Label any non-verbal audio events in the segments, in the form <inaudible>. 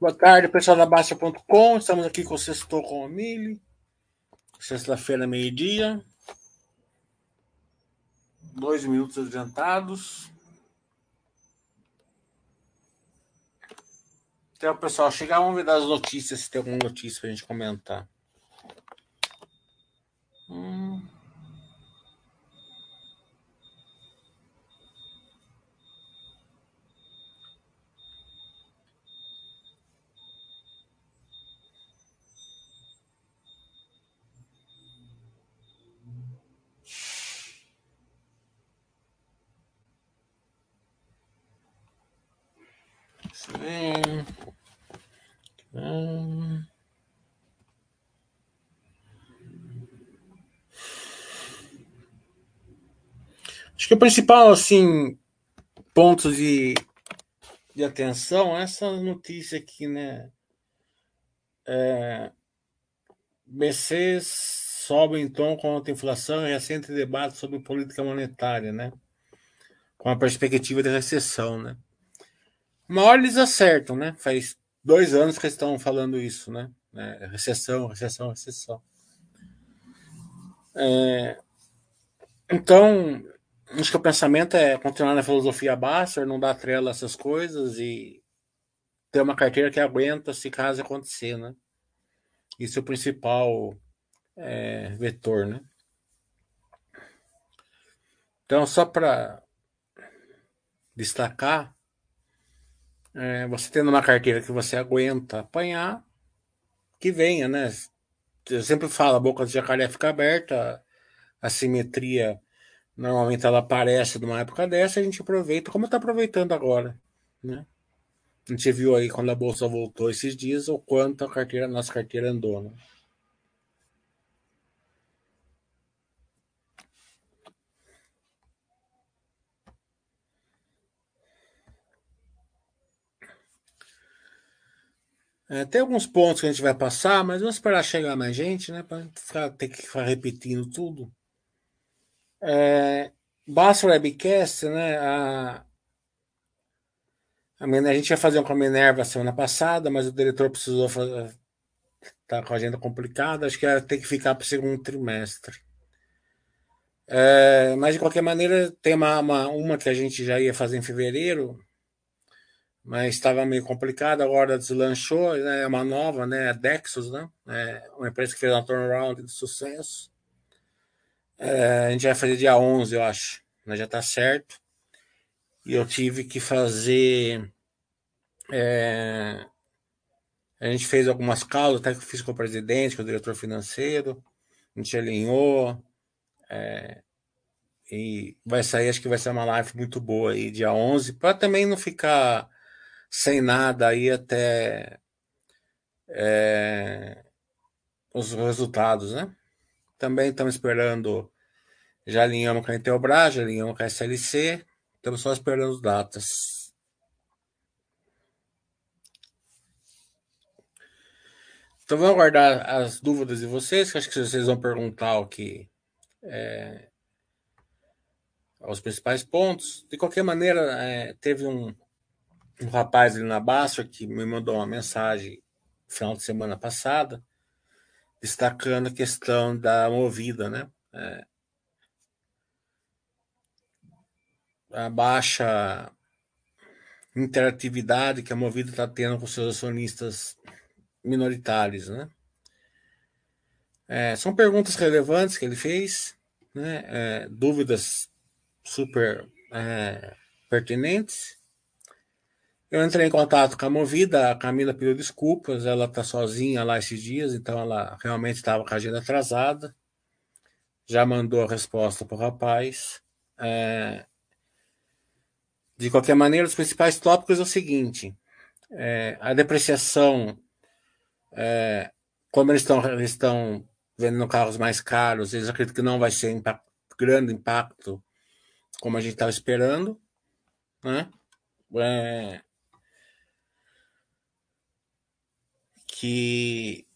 Boa tarde, pessoal da Baixa.com. Estamos aqui com o Sextou com o Mili. Sexta-feira, meio-dia. Dois minutos adiantados. Então, pessoal, chegar, vamos ver das notícias, se tem alguma notícia para a gente comentar. Hum. Acho que o principal, assim, ponto de, de atenção é essa notícia aqui, né? É, BCs sobem em tom contra a inflação e recente debate sobre política monetária, né? Com a perspectiva de recessão, né? Uma hora eles acertam, né? Faz dois anos que estão falando isso, né? É, recessão, recessão, recessão. É, então, acho que o pensamento é continuar na filosofia Basser, não dar trela a essas coisas e ter uma carteira que aguenta se caso acontecer, né? Isso é o principal é, vetor, né? Então, só para destacar, é, você tendo uma carteira que você aguenta apanhar, que venha, né? Eu sempre falo, a boca de jacaré fica aberta, a simetria Normalmente ela aparece numa época dessa, a gente aproveita, como está aproveitando agora, né? A gente viu aí quando a bolsa voltou esses dias o quanto a carteira, nossa carteira andou, né? É, tem alguns pontos que a gente vai passar, mas vamos esperar chegar mais gente, né? Para ter que ficar repetindo tudo. É, Basta Webcast, né? A, a, a, gente ia fazer um com a Minerva semana passada, mas o diretor precisou fazer. Tá com a agenda complicada, acho que ia ter que ficar para o segundo trimestre. É, mas de qualquer maneira, tem uma, uma, uma que a gente já ia fazer em fevereiro, mas estava meio complicado, agora deslanchou, né, é uma nova, né, a Dexos, né, é uma empresa que fez uma turnaround de sucesso. É, a gente vai fazer dia 11, eu acho. Mas já tá certo. E eu tive que fazer. É, a gente fez algumas causas, até que eu fiz com o presidente, com o diretor financeiro. A gente alinhou. É, e vai sair, acho que vai ser uma live muito boa aí, dia 11, para também não ficar sem nada aí até é, os resultados, né? Também estamos esperando, já alinhamos com a Intelbras, já alinhamos com a SLC, estamos só esperando as datas. Então vamos aguardar as dúvidas de vocês, que acho que vocês vão perguntar o que é, os principais pontos. De qualquer maneira, é, teve um, um rapaz ali na Basta que me mandou uma mensagem final de semana passada, destacando a questão da movida, né? É, a baixa interatividade que a Movida está tendo com seus acionistas minoritários, né? É, são perguntas relevantes que ele fez, né? É, dúvidas super é, pertinentes. Eu entrei em contato com a Movida, a Camila pediu desculpas, ela está sozinha lá esses dias, então ela realmente estava com a agenda atrasada. Já mandou a resposta para o rapaz. É... De qualquer maneira, os principais tópicos é o seguinte: é, a depreciação, é, como eles estão, eles estão vendendo carros mais caros, eles acreditam que não vai ser impact, grande impacto como a gente estava esperando. Né? É, que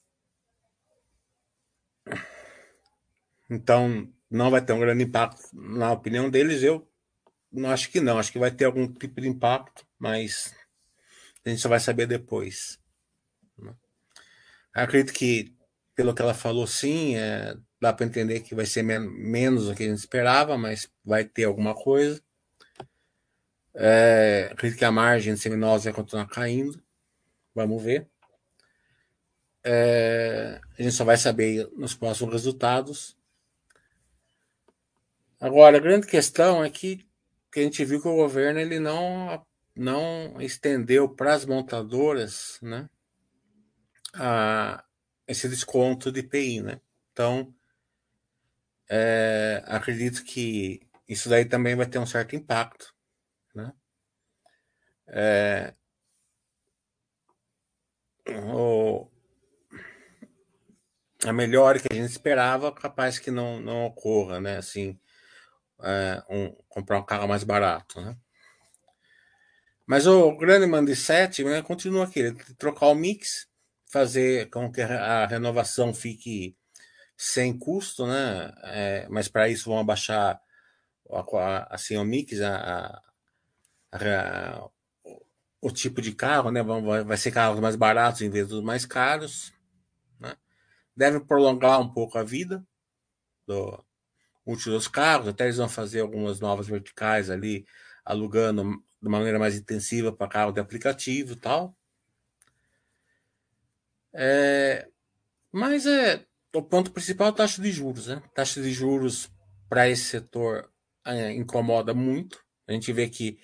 então não vai ter um grande impacto na opinião deles. Eu não acho que não, acho que vai ter algum tipo de impacto, mas a gente só vai saber depois. Né? Acredito que, pelo que ela falou, sim, é, dá para entender que vai ser men menos do que a gente esperava, mas vai ter alguma coisa. É, acredito que a margem seminosa vai continuar caindo. Vamos ver. É, a gente só vai saber nos próximos resultados. Agora, a grande questão é que, que a gente viu que o governo ele não, não estendeu para as montadoras né, a, esse desconto de IPI. Né? Então, é, acredito que isso daí também vai ter um certo impacto. Né? É, o, a melhor que a gente esperava, capaz que não, não ocorra, né? Assim, é, um, comprar um carro mais barato, né? Mas o grande mindset né, continua aqui, trocar o mix, fazer com que a renovação fique sem custo, né? É, mas para isso vão abaixar assim o mix, a, a, a, o tipo de carro, né? Vai ser carros mais baratos em vez dos mais caros? Deve prolongar um pouco a vida do útil dos carros, até eles vão fazer algumas novas verticais ali, alugando de maneira mais intensiva para carro de aplicativo e tal. É, mas é o ponto principal é a taxa de juros, né? Taxa de juros para esse setor é, incomoda muito. A gente vê que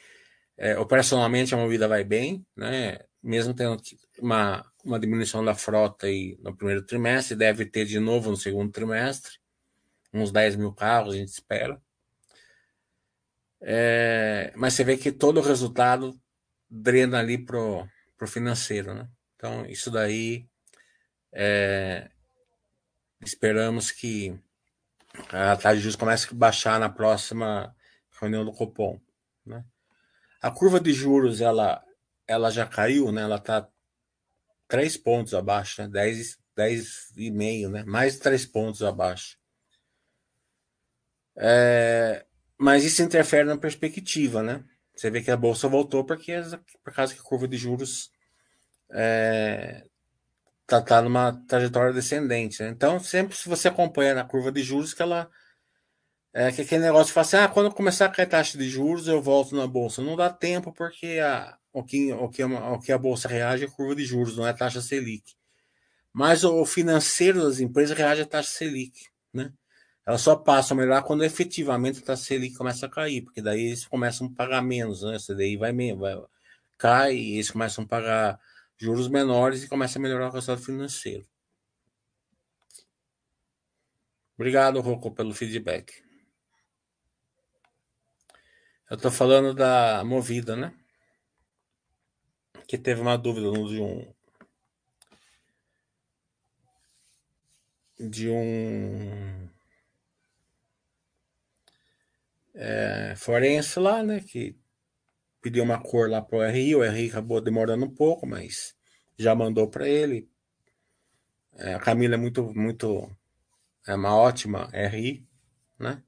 é, operacionalmente a movida vai bem, né? Mesmo tendo uma, uma diminuição da frota aí no primeiro trimestre, deve ter de novo no segundo trimestre, uns 10 mil carros, a gente espera. É, mas você vê que todo o resultado drena ali pro, pro financeiro, né? Então, isso daí é, esperamos que a taxa de juros comece a baixar na próxima reunião do Copom, né? A curva de juros ela, ela já caiu, né? Ela está três pontos abaixo, né? 10, 10,5, né? Mais três pontos abaixo. É, mas isso interfere na perspectiva, né? Você vê que a bolsa voltou porque por causa que a curva de juros é, tá, tá numa trajetória descendente. Né? Então, sempre se você acompanha na curva de juros que ela é que aquele negócio de falar assim, ah, quando começar a cair taxa de juros, eu volto na bolsa. Não dá tempo porque a, o, que, o, que, o que a bolsa reage é a curva de juros, não é a taxa Selic. Mas o financeiro das empresas reage à taxa Selic, né? Elas só passam a melhorar quando efetivamente a taxa Selic começa a cair, porque daí eles começam a pagar menos, né? Essa daí vai, vai cai e eles começam a pagar juros menores e começa a melhorar o resultado financeiro. Obrigado, Rocco, pelo feedback. Eu tô falando da Movida, né? Que teve uma dúvida de um. De um. É, forense lá, né? Que pediu uma cor lá pro RI. O RI acabou demorando um pouco, mas já mandou para ele. É, a Camila é muito, muito. É uma ótima RI, né?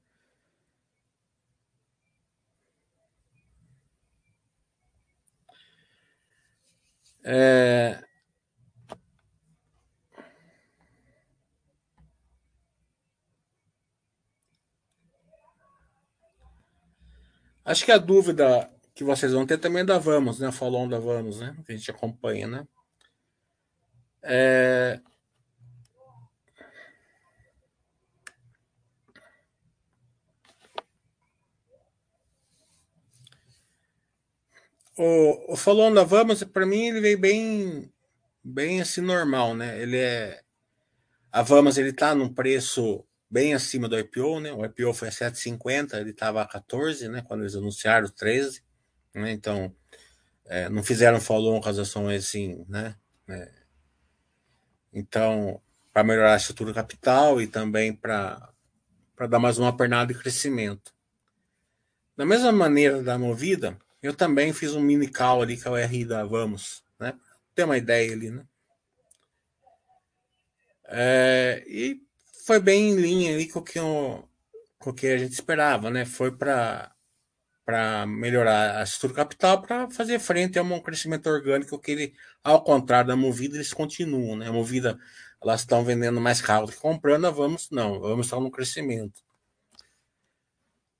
É... Acho que a dúvida que vocês vão ter também é da Vamos, né? Falando da Vamos, né? Que a gente acompanha, né? É... O, o da Vamos, para mim, ele veio bem, bem assim, normal, né? Ele é. A Vamos, ele tá num preço bem acima do IPO, né? O IPO foi a 7,50, ele estava a 14, né? Quando eles anunciaram 13, né? Então, é, não fizeram follow-on com as ações assim, né? É, então, para melhorar a estrutura capital e também para dar mais uma pernada de crescimento. Da mesma maneira da Movida, eu também fiz um mini call ali, que é o RI da Vamos, né? Ter uma ideia ali, né? É, e foi bem em linha ali com o que, eu, com o que a gente esperava, né? Foi para para melhorar a estrutura capital para fazer frente a um crescimento orgânico que ele, ao contrário da Movida, eles continuam, né? A Movida, elas estão vendendo mais carro do que comprando, vamos não, vamos estar no crescimento.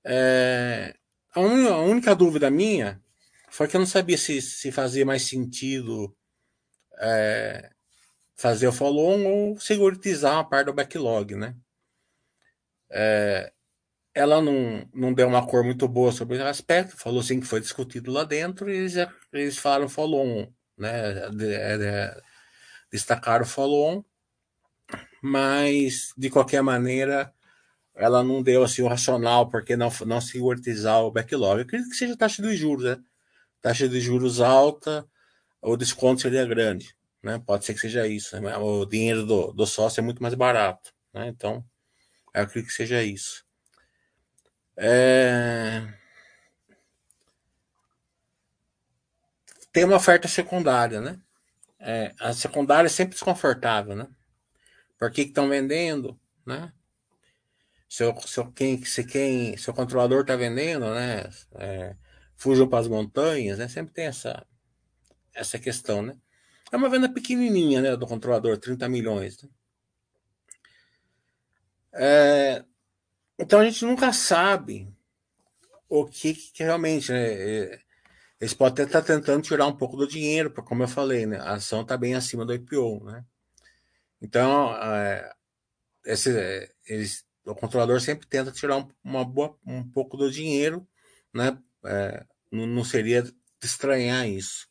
É, a, un, a, única dúvida minha foi que eu não sabia se, se fazia mais sentido é, fazer o follow-on ou seguritizar uma parte do backlog, né? É, ela não, não deu uma cor muito boa sobre esse aspecto, falou assim que foi discutido lá dentro e eles, eles falaram follow-on, né? De, de, destacaram follow-on, mas de qualquer maneira ela não deu assim o racional porque não não seguritizar o backlog. Eu acredito que seja taxa de juros, né? Taxa de juros alta, o desconto seria grande, né? Pode ser que seja isso. Né? O dinheiro do, do sócio é muito mais barato, né? Então, eu acredito que seja isso. É... Tem uma oferta secundária, né? É, a secundária é sempre desconfortável, né? Por que estão vendendo, né? Seu, seu, quem, se quem, seu controlador está vendendo, né? É, fujam para as montanhas, né? Sempre tem essa, essa questão, né? É uma venda pequenininha, né? Do controlador, 30 milhões. Né? É, então a gente nunca sabe o que, que realmente, né? É, eles podem estar tá tentando tirar um pouco do dinheiro, porque como eu falei, né? A ação está bem acima do IPO, né? Então, é, esse, é, eles, o controlador sempre tenta tirar um, uma boa, um pouco do dinheiro, né? É, não, seria estranhar isso.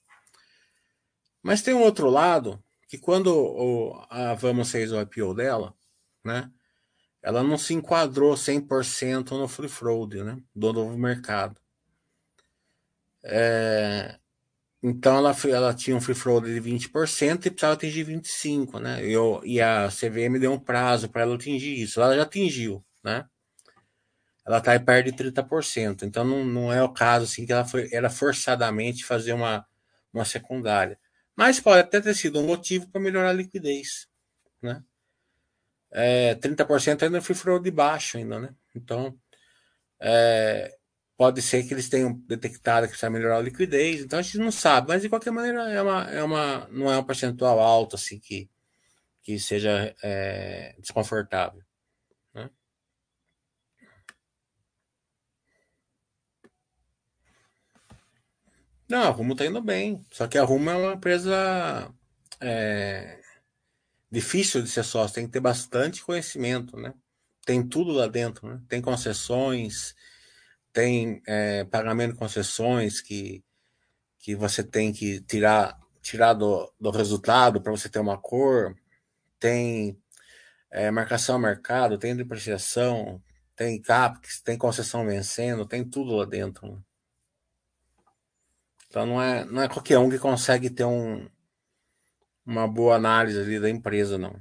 Mas tem um outro lado, que quando o, a Vamos fez o IPO dela, né? ela não se enquadrou 100% no free float, né, do novo mercado. É, então ela, ela tinha um free float de 20% e precisava atingir 25%, né? Eu, e a CVM deu um prazo para ela atingir isso. Ela já atingiu, né? Ela está perto de 30%. Então não, não é o caso assim que ela foi era forçadamente fazer uma, uma secundária. Mas pode até ter sido um motivo para melhorar a liquidez, né? é, 30% ainda free flow de baixo ainda, né? Então, é, pode ser que eles tenham detectado que precisa melhorar a liquidez, então a gente não sabe, mas de qualquer maneira é uma, é uma, não é um percentual alto assim que, que seja é, desconfortável. Né? Não, a Rumo está indo bem, só que a Rumo é uma empresa é, difícil de ser sócio, tem que ter bastante conhecimento, né? Tem tudo lá dentro, né? Tem concessões, tem é, pagamento de concessões que, que você tem que tirar, tirar do, do resultado para você ter uma cor, tem é, marcação mercado, tem depreciação, tem CAPEX, tem concessão vencendo, tem tudo lá dentro. Né? Então não é, não é qualquer um que consegue ter um, uma boa análise ali da empresa, não.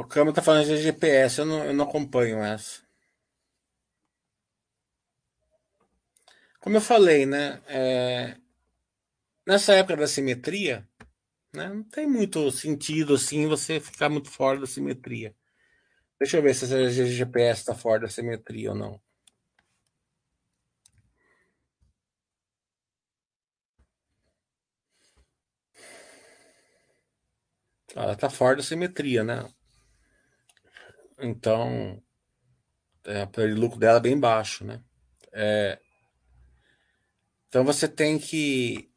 O Câmara tá falando de GPS, eu não, eu não acompanho essa. Como eu falei, né? É, nessa época da simetria, né? Não tem muito sentido assim você ficar muito fora da simetria. Deixa eu ver se a GPS está fora da simetria ou não. Ela está fora da simetria, né? Então, é, o lucro dela é bem baixo, né? É, então você tem que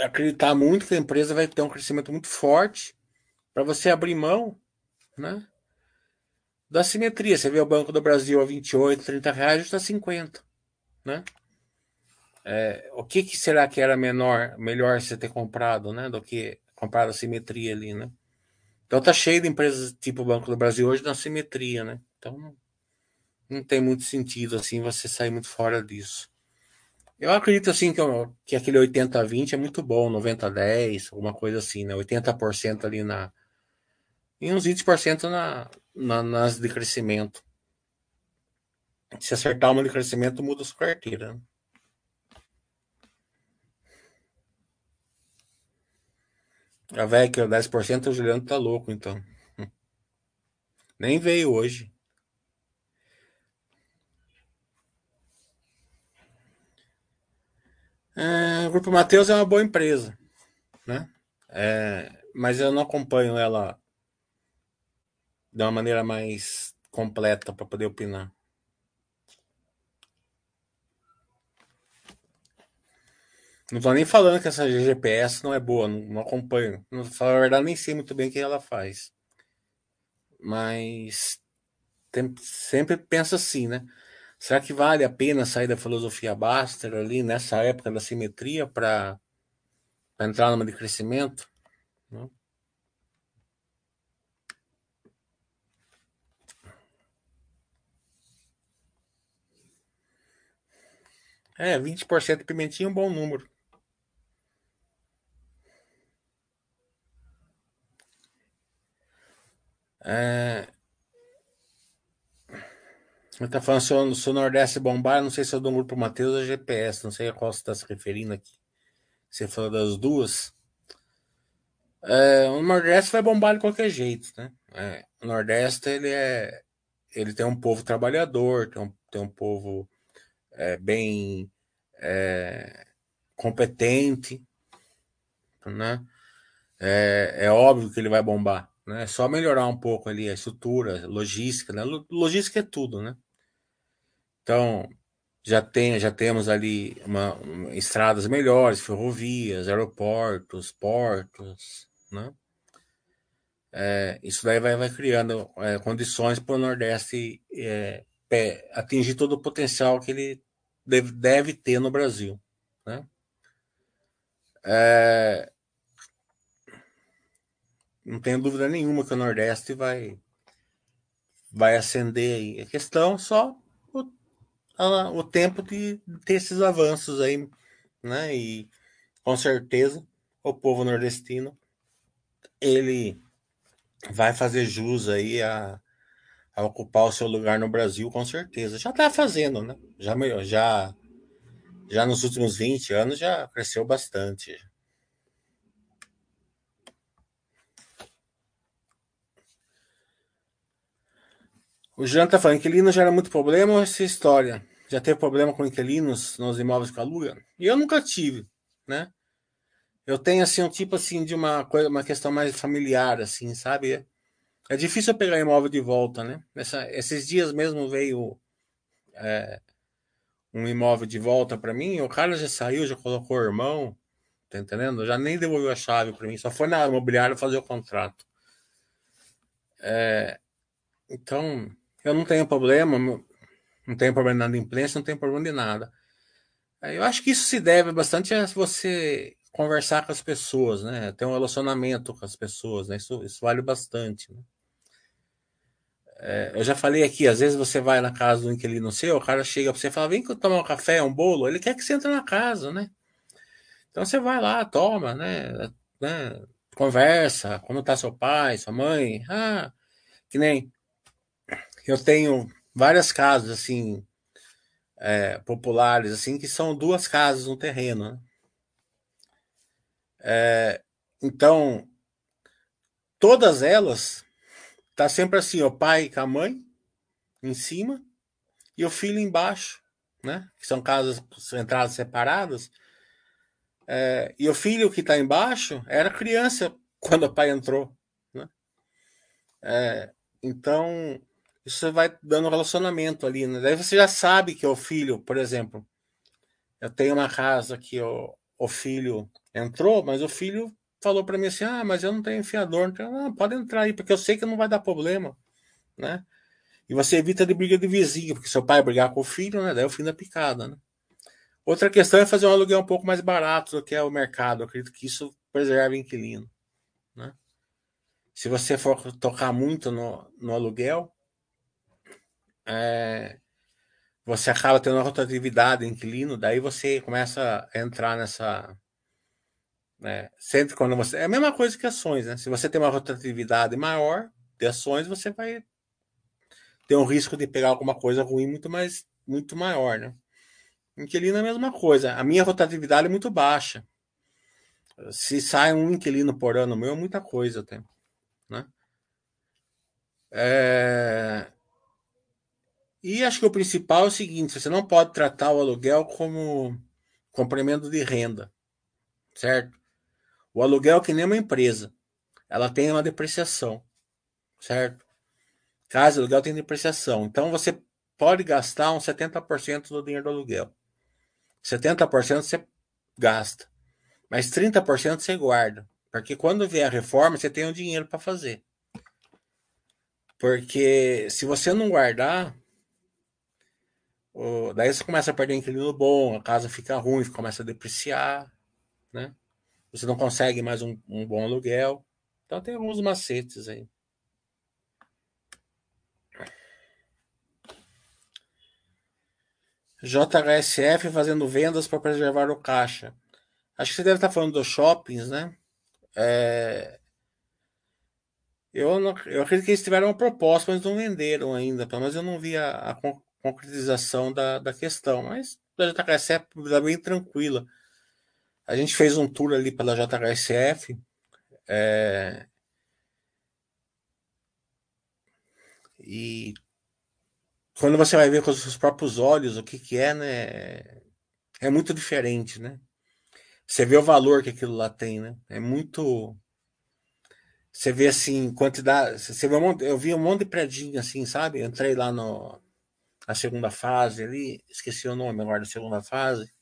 acreditar muito que a empresa vai ter um crescimento muito forte para você abrir mão, né? Da simetria. Você vê o Banco do Brasil a 28, 30 reais, está 50, né? É, o que, que, será que era menor, melhor você ter comprado, né? Do que comprar a simetria ali, né? Então tá cheio de empresas tipo Banco do Brasil hoje na simetria, né? Então não, não tem muito sentido assim você sair muito fora disso. Eu acredito assim que, que aquele 80-20 é muito bom, 90-10, alguma coisa assim, né? 80% ali na. E uns 20% na, na, nas de crescimento. Se acertar uma de crescimento, muda sua carteira. Né? A velha que é 10%, o Juliano tá louco, então. Nem veio hoje. É, o Grupo Mateus é uma boa empresa, né? É, mas eu não acompanho ela de uma maneira mais completa para poder opinar. Não tô nem falando que essa GPS não é boa, não, não acompanho. Não falar a verdade, nem sei muito bem o que ela faz. Mas tem, sempre penso assim, né? Será que vale a pena sair da filosofia Baster ali nessa época da simetria para entrar numa de crescimento? Não? É, 20% de pimentinha é um bom número. É... Ele falando se o, se o Nordeste bombar, não sei se é do grupo Matheus ou GPS, não sei a qual você está se referindo aqui. Você falou das duas. É, o Nordeste vai bombar de qualquer jeito, né? É, o Nordeste ele é, ele tem um povo trabalhador, tem um, tem um povo é, bem é, competente, né? É, é óbvio que ele vai bombar, né? É só melhorar um pouco ali a estrutura, logística, né? Logística é tudo, né? Então já tem, já temos ali uma, uma, estradas melhores, ferrovias, aeroportos, portos, né? É, isso daí vai, vai criando é, condições para o Nordeste é, atingir todo o potencial que ele deve, deve ter no Brasil. Né? É, não tenho dúvida nenhuma que o Nordeste vai, vai ascender aí. A questão é só o, a, o tempo de ter esses avanços aí, né? E com certeza o povo nordestino ele vai fazer jus aí a, a ocupar o seu lugar no Brasil, com certeza. Já está fazendo, né? Já, já, já nos últimos 20 anos já cresceu bastante. O Jean está falando, inquilino gera muito problema ou essa história? Já teve problema com inquilinos nos imóveis que aluga? E eu nunca tive, né? Eu tenho assim um tipo assim de uma coisa, uma questão mais familiar, assim, sabe? É difícil pegar imóvel de volta, né? Nessa, esses dias mesmo veio é, um imóvel de volta para mim, o cara já saiu, já colocou o irmão, tá entendendo? Já nem devolveu a chave para mim, só foi na imobiliária fazer o contrato. É, então, eu não tenho problema, não tenho problema de imprensa, não tenho problema de nada. Eu acho que isso se deve bastante a você conversar com as pessoas, né? Ter um relacionamento com as pessoas, né? Isso, isso vale bastante. Né? É, eu já falei aqui, às vezes você vai na casa do inquilino seu, o cara chega para você e fala, vem tomar um café, um bolo, ele quer que você entre na casa, né? Então você vai lá, toma, né? né? Conversa, como tá seu pai, sua mãe, ah, que nem eu tenho várias casas assim é, populares assim que são duas casas no terreno. Né? É, então todas elas Tá sempre assim, o pai com a mãe em cima e o filho embaixo, né? Que são casas, entradas separadas. É, e o filho que está embaixo era criança <laughs> quando o pai entrou, né? É, então isso vai dando relacionamento ali, né? Daí você já sabe que o filho, por exemplo, eu tenho uma casa que o, o filho entrou, mas o filho falou para mim assim: ah, mas eu não tenho enfiador. Não, não, pode entrar aí, porque eu sei que não vai dar problema, né? E você evita de briga de vizinho, porque seu pai brigar com o filho, né? Daí é o fim da picada, né? Outra questão é fazer um aluguel um pouco mais barato do que é o mercado. Eu acredito que isso preserva o inquilino, né? Se você for tocar muito no, no aluguel, é, você acaba tendo uma rotatividade inquilino, daí você começa a entrar nessa né? Sempre quando você. É a mesma coisa que ações, né? Se você tem uma rotatividade maior de ações, você vai tem um risco de pegar alguma coisa ruim muito mais muito maior, né? Inquilino é a mesma coisa. A minha rotatividade é muito baixa. Se sai um inquilino por ano meu, é muita coisa até. Né? É... E acho que o principal é o seguinte: você não pode tratar o aluguel como complemento de renda, certo? O aluguel é que nem uma empresa, ela tem uma depreciação, certo? Casa aluguel tem depreciação, então você pode gastar uns 70% do dinheiro do aluguel. 70% você gasta, mas 30% você guarda, porque quando vier a reforma você tem o dinheiro para fazer. Porque se você não guardar, daí você começa a perder inquilino bom, a casa fica ruim, começa a depreciar, né? Você não consegue mais um, um bom aluguel. Então tem alguns macetes aí. JHSF fazendo vendas para preservar o caixa. Acho que você deve estar falando dos shoppings, né? É... Eu, não, eu acredito que eles tiveram uma proposta, mas não venderam ainda. Pelo menos eu não vi a, a concretização da, da questão. Mas a JHSF está bem tranquila. A gente fez um tour ali pela JHSF. É... E quando você vai ver com os seus próprios olhos o que, que é, né? É muito diferente, né? Você vê o valor que aquilo lá tem, né? É muito. Você vê assim, quantidade. Você vê um monte... Eu vi um monte de predinho assim, sabe? Entrei lá no... na segunda fase ali, esqueci o nome agora da segunda fase.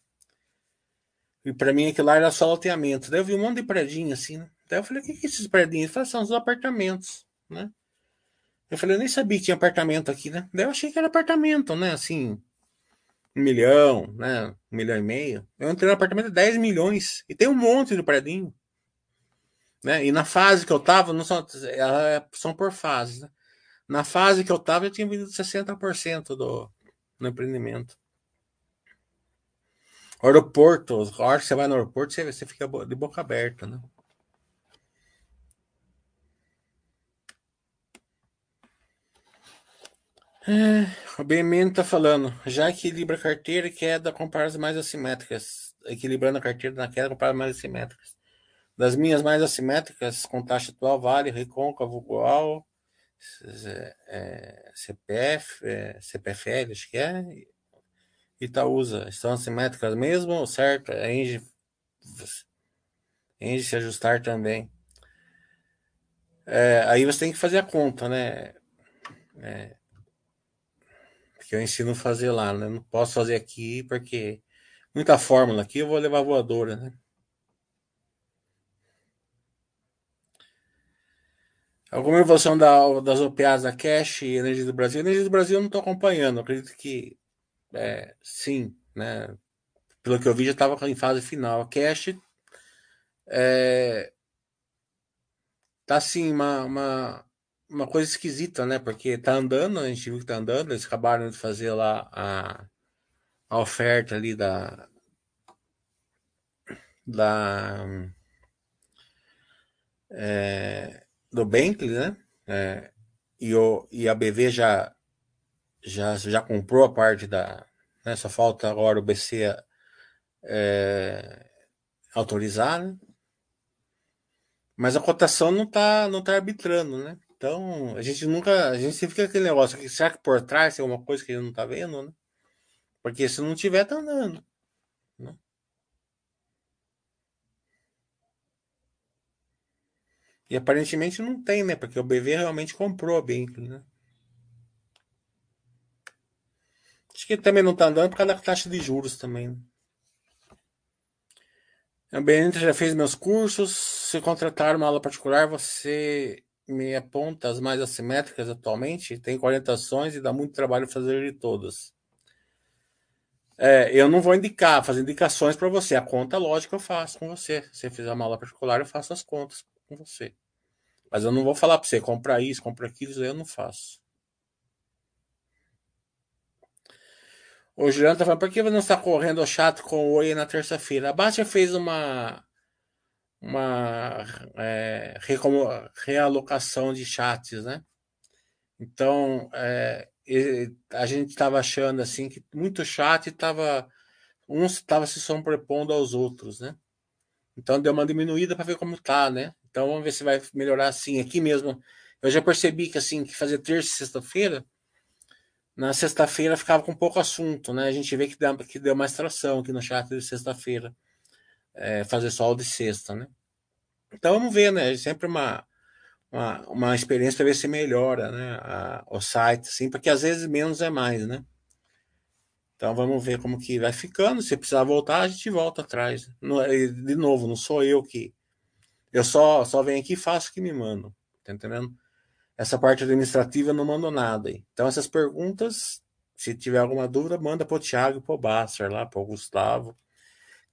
E para mim aquilo lá era só loteamento. Daí eu vi um monte de predinho assim, né? Daí eu falei, o que, que é esses predinhos? Ele falou, são os apartamentos, né? Eu falei, eu nem sabia que tinha apartamento aqui, né? Daí eu achei que era apartamento, né? Assim, um milhão, né? Um milhão e meio. Eu entrei no apartamento de 10 milhões. E tem um monte de predinho. Né? E na fase que eu tava, não são, é, são por fases, né? Na fase que eu tava, eu tinha vendido 60% do, empreendimento. Aeroporto, a hora que você vai no aeroporto, você, você fica de boca aberta, né? É, o BMN está falando, já equilibra a carteira e queda as mais assimétricas. Equilibrando a carteira na queda compara mais assimétricas. Das minhas mais assimétricas, com taxa atual, Vale, Recôncavo, igual, é, CPF, é, CPFL, acho que é, Itaúsa, estão assimétricas mesmo, certo? A Engie, Engie se ajustar também. É, aí você tem que fazer a conta, né? É, que eu ensino a fazer lá, né? Não posso fazer aqui porque muita fórmula aqui eu vou levar voadora, né? Alguma evolução da, das OPAs da Cash e Energia do Brasil? Energia do Brasil eu não estou acompanhando. Acredito que é, sim, né? Pelo que eu vi já estava em fase final. A Cash é, tá assim uma, uma uma coisa esquisita, né? Porque tá andando, a gente viu que tá andando, eles acabaram de fazer lá a, a oferta ali da. da. É, do Bentley, né? É, e, o, e a BV já, já, já comprou a parte da. Né? Só falta agora o BC é, autorizar, né? Mas a cotação não tá, não tá arbitrando, né? Então, a gente nunca. A gente sempre fica aquele negócio será que por trás tem alguma coisa que ele não tá vendo, né? Porque se não tiver, tá andando. E aparentemente não tem, né? Porque o BV realmente comprou a Bentley, né? Acho que também não tá andando por causa da taxa de juros também. Né? A Bentley já fez meus cursos. Se contratar uma aula particular, você me aponta as mais assimétricas atualmente, tem orientações e dá muito trabalho fazer de todas. É, eu não vou indicar, fazer indicações para você. A conta, lógico, eu faço com você. Se você fizer uma aula particular, eu faço as contas com você. Mas eu não vou falar para você, comprar isso, comprar aquilo, isso eu não faço. O Juliano tá falando, por que você não está correndo chato com o Oi na terça-feira? A Baixa fez uma uma é, realocação de chats, né? Então, é, a gente estava achando assim que muito chat estava um estava se sobrepondo aos outros, né? Então deu uma diminuída para ver como tá, né? Então vamos ver se vai melhorar assim. Aqui mesmo, eu já percebi que assim, que fazer terça e sexta-feira, na sexta-feira ficava com pouco assunto, né? A gente vê que deu, que deu mais tração aqui no chat de sexta-feira. É, fazer só o de sexta, né? Então vamos ver, né? É sempre uma, uma, uma experiência para ver se melhora, né? A, o site, assim, porque às vezes menos é mais, né? Então vamos ver como que vai ficando. Se precisar voltar, a gente volta atrás. de novo, não sou eu que. Eu só, só venho aqui e faço o que me mando. Tá entendendo? Essa parte administrativa eu não mando nada. Então, essas perguntas, se tiver alguma dúvida, manda para o Thiago e para o Basser lá, para o Gustavo,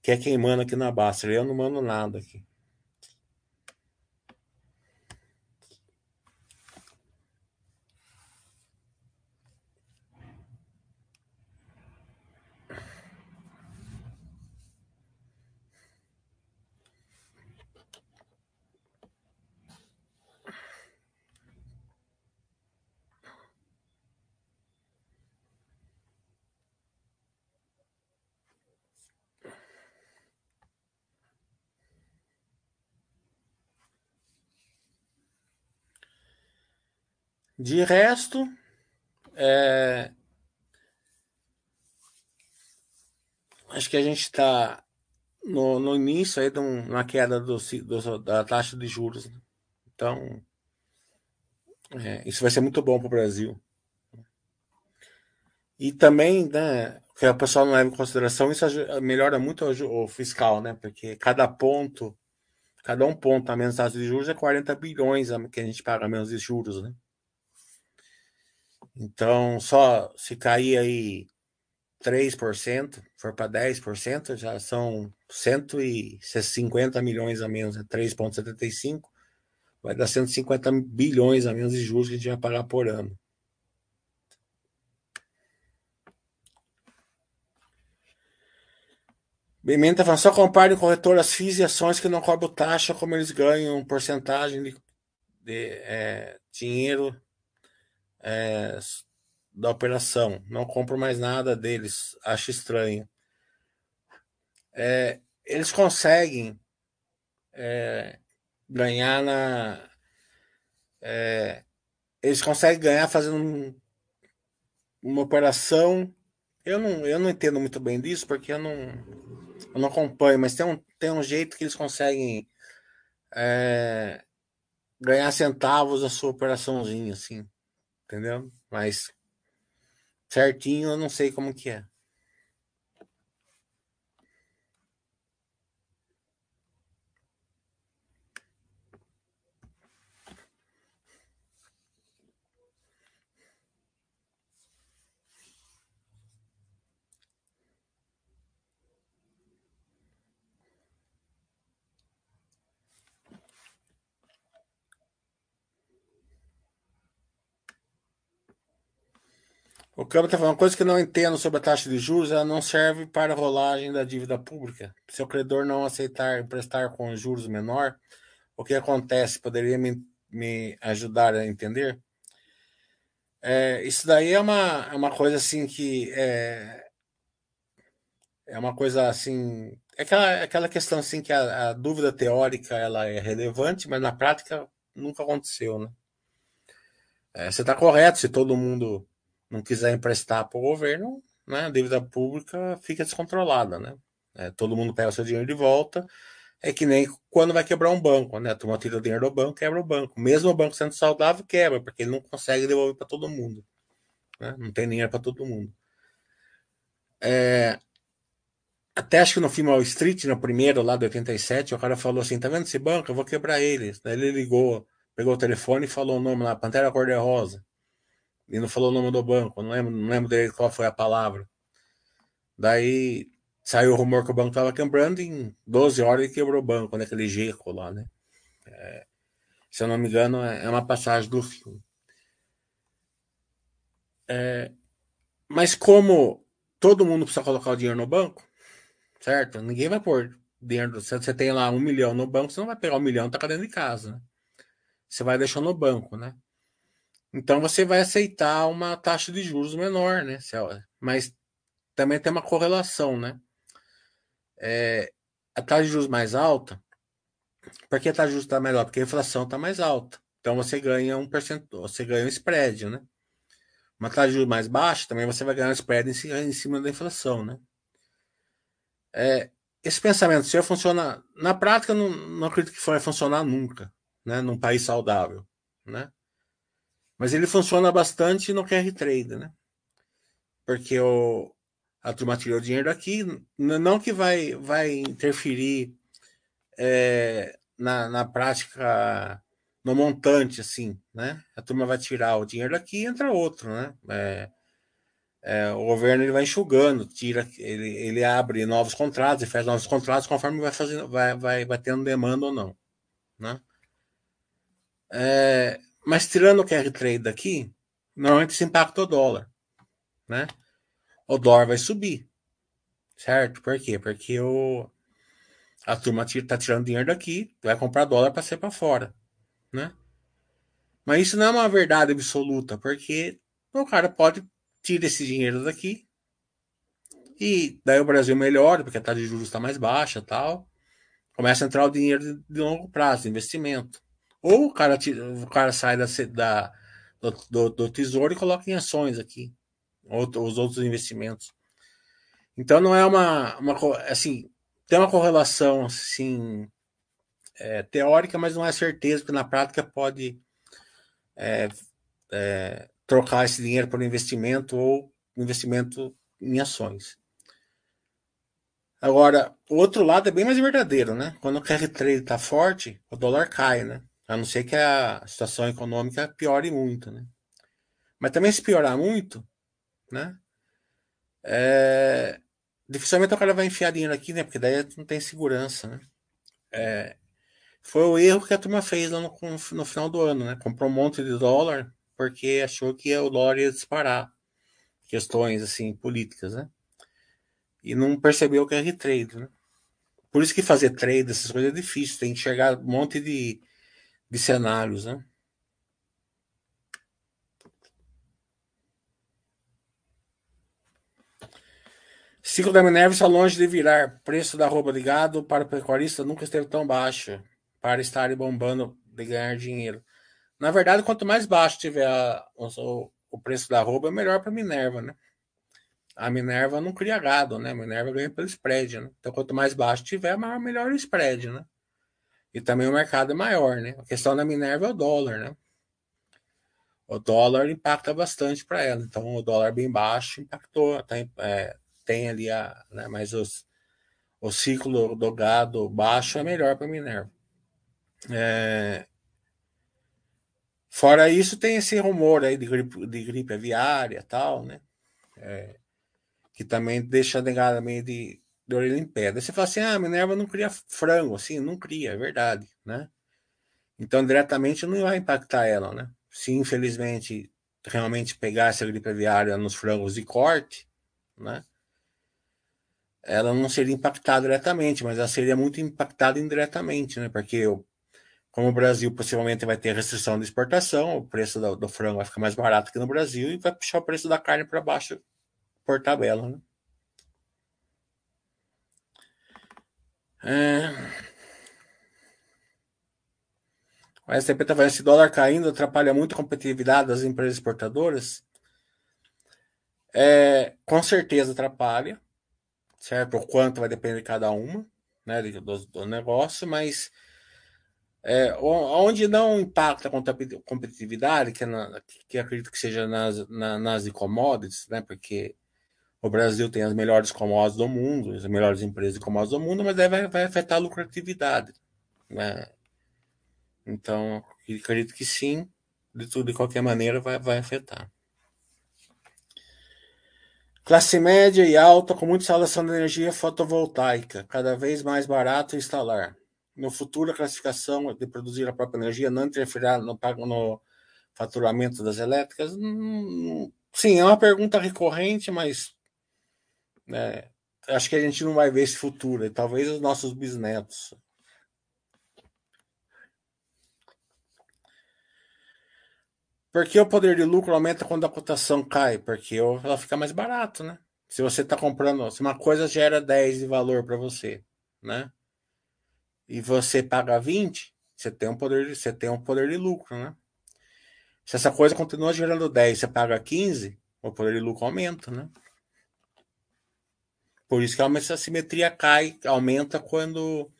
que é quem manda aqui na Basser. Eu não mando nada aqui. De resto, é... acho que a gente está no, no, início aí de um, na queda do, do, da taxa de juros. Né? Então, é, isso vai ser muito bom para o Brasil. E também, né, que o pessoal não leva em consideração, isso melhora muito o, o fiscal, né? Porque cada ponto, cada um ponto a menos taxa de juros é 40 bilhões que a gente paga menos de juros, né? Então, só se cair aí 3%, for para 10%, já são 150 milhões a menos, é 3,75, vai dar 150 bilhões a menos de juros que a gente vai pagar por ano. Bementa falando, só compare corretoras FIIs e ações que não cobram taxa, como eles ganham porcentagem de, de é, dinheiro é, da operação. Não compro mais nada deles. Acho estranho. É, eles conseguem é, ganhar na. É, eles conseguem ganhar fazendo um, uma operação. Eu não, eu não entendo muito bem disso, porque eu não, eu não acompanho, mas tem um, tem um jeito que eles conseguem é, ganhar centavos a sua operaçãozinha, assim entendeu? Mas certinho eu não sei como que é. O Câmbio está falando, uma coisa que não entendo sobre a taxa de juros, ela não serve para rolagem da dívida pública. Se o credor não aceitar emprestar com juros menor, o que acontece? Poderia me, me ajudar a entender? É, isso daí é uma, é uma coisa assim que é, é uma coisa assim é aquela, é aquela questão assim que a, a dúvida teórica ela é relevante, mas na prática nunca aconteceu, né? É, você está correto se todo mundo não quiser emprestar para o governo, né, a dívida pública fica descontrolada, né? É, todo mundo pega o seu dinheiro de volta. É que nem quando vai quebrar um banco, né? A turma tira o dinheiro do banco, quebra o banco. Mesmo o banco sendo saudável, quebra, porque ele não consegue devolver para todo mundo. Né? Não tem dinheiro para todo mundo. É... Até acho que no filme Wall Street, no primeiro lá de 87, o cara falou assim: tá vendo esse banco? Eu vou quebrar ele. Daí ele ligou, pegou o telefone e falou o nome lá, Pantera Cor-de-Rosa. E não falou o nome do banco, não lembro, não lembro dele qual foi a palavra. Daí saiu o rumor que o banco estava quebrando, em 12 horas ele quebrou o banco, naquele né, jeco lá, né? É, se eu não me engano, é, é uma passagem do filme. É, mas como todo mundo precisa colocar o dinheiro no banco, certo? Ninguém vai pôr dinheiro. Se você tem lá um milhão no banco, você não vai pegar um milhão e tacar dentro de casa, né? Você vai deixar no banco, né? Então você vai aceitar uma taxa de juros menor, né? Mas também tem uma correlação, né? É, a taxa de juros mais alta, por que a taxa de juros está alta? Porque a inflação está mais alta. Então você ganha um percentual, você ganha um spread, né? Uma taxa de juros mais baixa, também você vai ganhar um spread em cima da inflação, né? É, esse pensamento se funciona na prática não, não acredito que vai funcionar nunca, né? Num país saudável, né? Mas ele funciona bastante no QR Trade, né? Porque o, a turma tirou dinheiro aqui, não que vai, vai interferir é, na, na prática, no montante, assim, né? A turma vai tirar o dinheiro aqui e entra outro, né? É, é, o governo ele vai enxugando, tira, ele, ele abre novos contratos e faz novos contratos conforme vai fazendo, vai, vai, vai tendo demanda ou não, né? É, mas tirando o QR Trade daqui, normalmente isso impacta o dólar, né? O dólar vai subir, certo? Por quê? Porque o, a turma está tirando dinheiro daqui, vai comprar dólar para ser para fora, né? Mas isso não é uma verdade absoluta, porque o cara pode tira esse dinheiro daqui e daí o Brasil melhora, porque a taxa de juros está mais baixa tal. Começa a entrar o dinheiro de, de longo prazo, investimento. Ou o cara, o cara sai da, da do, do, do, tesouro e coloca em ações aqui, os outros investimentos. Então não é uma, uma assim, tem uma correlação assim é, teórica, mas não é certeza, porque na prática pode é, é, trocar esse dinheiro por investimento ou investimento em ações. Agora, o outro lado é bem mais verdadeiro, né? Quando o QR Trade está forte, o dólar cai, né? A não ser que a situação econômica piore muito, né? Mas também se piorar muito, né? É... Dificilmente o cara vai enfiar dinheiro aqui, né? Porque daí não tem segurança, né? É... Foi o erro que a turma fez lá no, no final do ano, né? Comprou um monte de dólar porque achou que o dólar ia disparar. Questões assim políticas, né? E não percebeu que é trade, né? Por isso que fazer trade, essas coisas é difícil, tem que enxergar um monte de, de cenários, né? Ciclo da Minerva está longe de virar. Preço da roupa ligado para o pecuarista nunca esteve tão baixo para estar bombando de ganhar dinheiro. Na verdade, quanto mais baixo tiver a, o, o, preço da roupa, melhor para a Minerva, né? A Minerva não cria gado, né? A Minerva ganha pelo spread, né? Então, quanto mais baixo tiver, melhor o spread, né? E também o mercado é maior, né? A questão da Minerva é o dólar, né? O dólar impacta bastante para ela. Então, o dólar bem baixo impactou. Tem, é, tem ali a. Né? Mas os, o ciclo do gado baixo é melhor para a Minerva. É, Fora isso, tem esse rumor aí de gripe, de gripe aviária tal, né? É, que também deixa a negada meio de, orelha em pé. Daí você fala assim, ah, a Minerva não cria frango, assim, não cria, é verdade, né? Então, diretamente não vai impactar ela, né? Se infelizmente realmente pegar essa gripe aviária nos frangos de corte, né? Ela não seria impactada diretamente, mas ela seria muito impactada indiretamente, né? Porque como o Brasil possivelmente vai ter restrição de exportação, o preço do, do frango vai ficar mais barato que no Brasil e vai puxar o preço da carne para baixo por tabela. Né? É... O STP está vendo esse dólar caindo atrapalha muito a competitividade das empresas exportadoras. É, com certeza atrapalha, certo? O quanto vai depender de cada uma, né, do, do negócio, mas é, onde não impacta a competitividade, que, é na, que acredito que seja nas, na, nas commodities, né? porque o Brasil tem as melhores commodities do mundo, as melhores empresas de commodities do mundo, mas daí vai, vai afetar a lucratividade. Né? Então, acredito que sim, de tudo de qualquer maneira vai, vai afetar. Classe média e alta com muita instalação de energia fotovoltaica, cada vez mais barato instalar no futuro a classificação de produzir a própria energia não interferirá no, no faturamento das elétricas? Hum, sim, é uma pergunta recorrente, mas né, acho que a gente não vai ver esse futuro, e talvez os nossos bisnetos. Por que o poder de lucro aumenta quando a cotação cai? Porque ela fica mais barato, né? Se você está comprando, se uma coisa gera 10 de valor para você, né? E você paga 20, você tem um poder, você tem um poder de lucro, né? Se essa coisa continua gerando 10, você paga 15, o poder de lucro aumenta, né? Por isso que a simetria cai, aumenta quando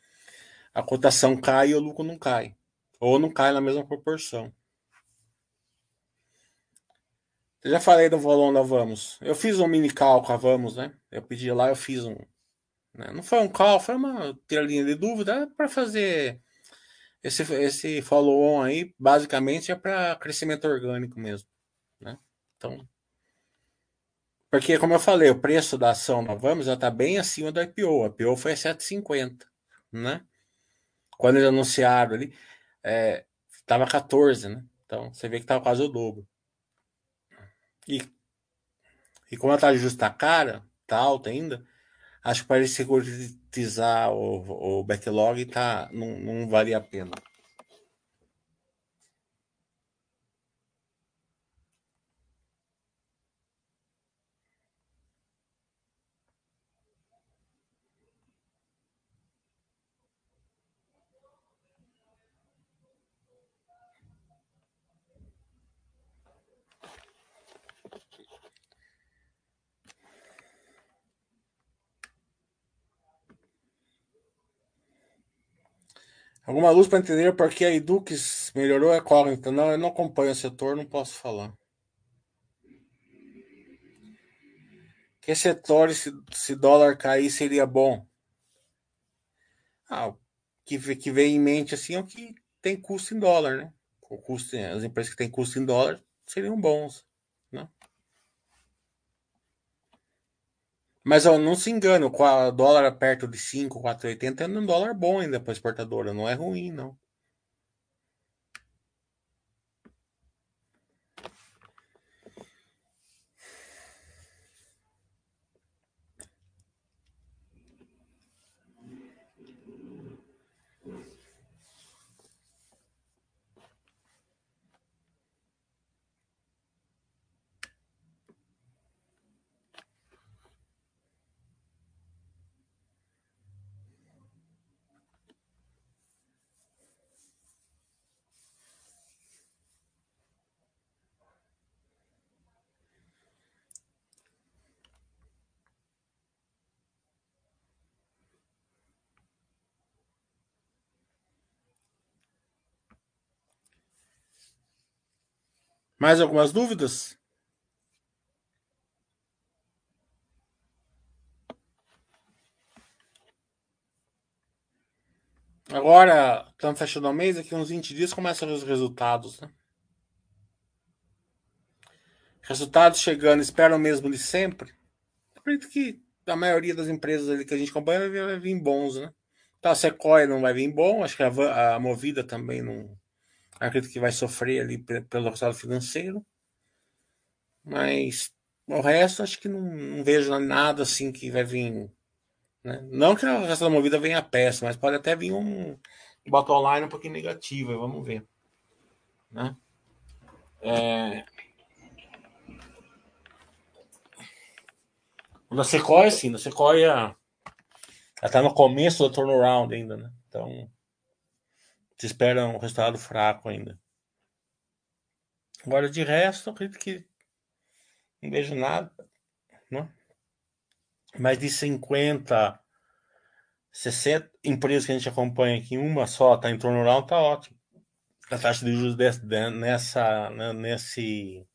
a cotação cai e o lucro não cai. Ou não cai na mesma proporção. Eu já falei do volume da Vamos. Eu fiz um mini cálculo a Vamos, né? Eu pedi lá, eu fiz um. Né? Não foi um cálculo, foi uma tiradinha de dúvida para fazer esse, esse follow-on aí, basicamente é para crescimento orgânico mesmo, né? Então, porque como eu falei, o preço da ação da Vamos já está bem acima do IPO. A IPO foi a 7,50, né? Quando eles anunciaram ali, é, tava 14, né? Então, você vê que estava quase o dobro. E, e como a taxa de juros está cara, tá alta ainda, acho que para ele securitizar o, o backlog tá, não, não valia a pena. Alguma luz para entender por que a Edux melhorou a incógnita? Não, eu não acompanho o setor, não posso falar. Que setores, se, se dólar cair, seria bom? Ah, que, que vem em mente assim é o que tem custo em dólar, né? O custo, as empresas que têm custo em dólar seriam bons, né? Mas ó, não se engane, o dólar perto de 5, 4,80 é um dólar bom ainda para exportadora, não é ruim, não. Mais algumas dúvidas? Agora, estamos fechando o mês, aqui uns 20 dias começam os resultados, né? Resultados chegando, espero o mesmo de sempre. Acredito que a maioria das empresas ali que a gente acompanha vai, vir bons, né? Tá, a Sequoia não vai vir bom, acho que a, a Movida também não, acredito que vai sofrer ali pelo resultado financeiro. Mas o resto, acho que não, não vejo nada assim que vai vir. Né? Não que o resto da movida venha péssimo, mas pode até vir um bottom line um pouquinho negativo, vamos ver. Né? É... Sequoia, sim, na Sequoia ela está no começo do turnaround ainda, né? Então se espera um resultado fraco ainda. Agora, de resto, acredito que não vejo nada. Né? Mais de 50, 60 empresas que a gente acompanha aqui, uma só está em rural, está ótimo. A taxa de juros desse, nessa, né, nesse,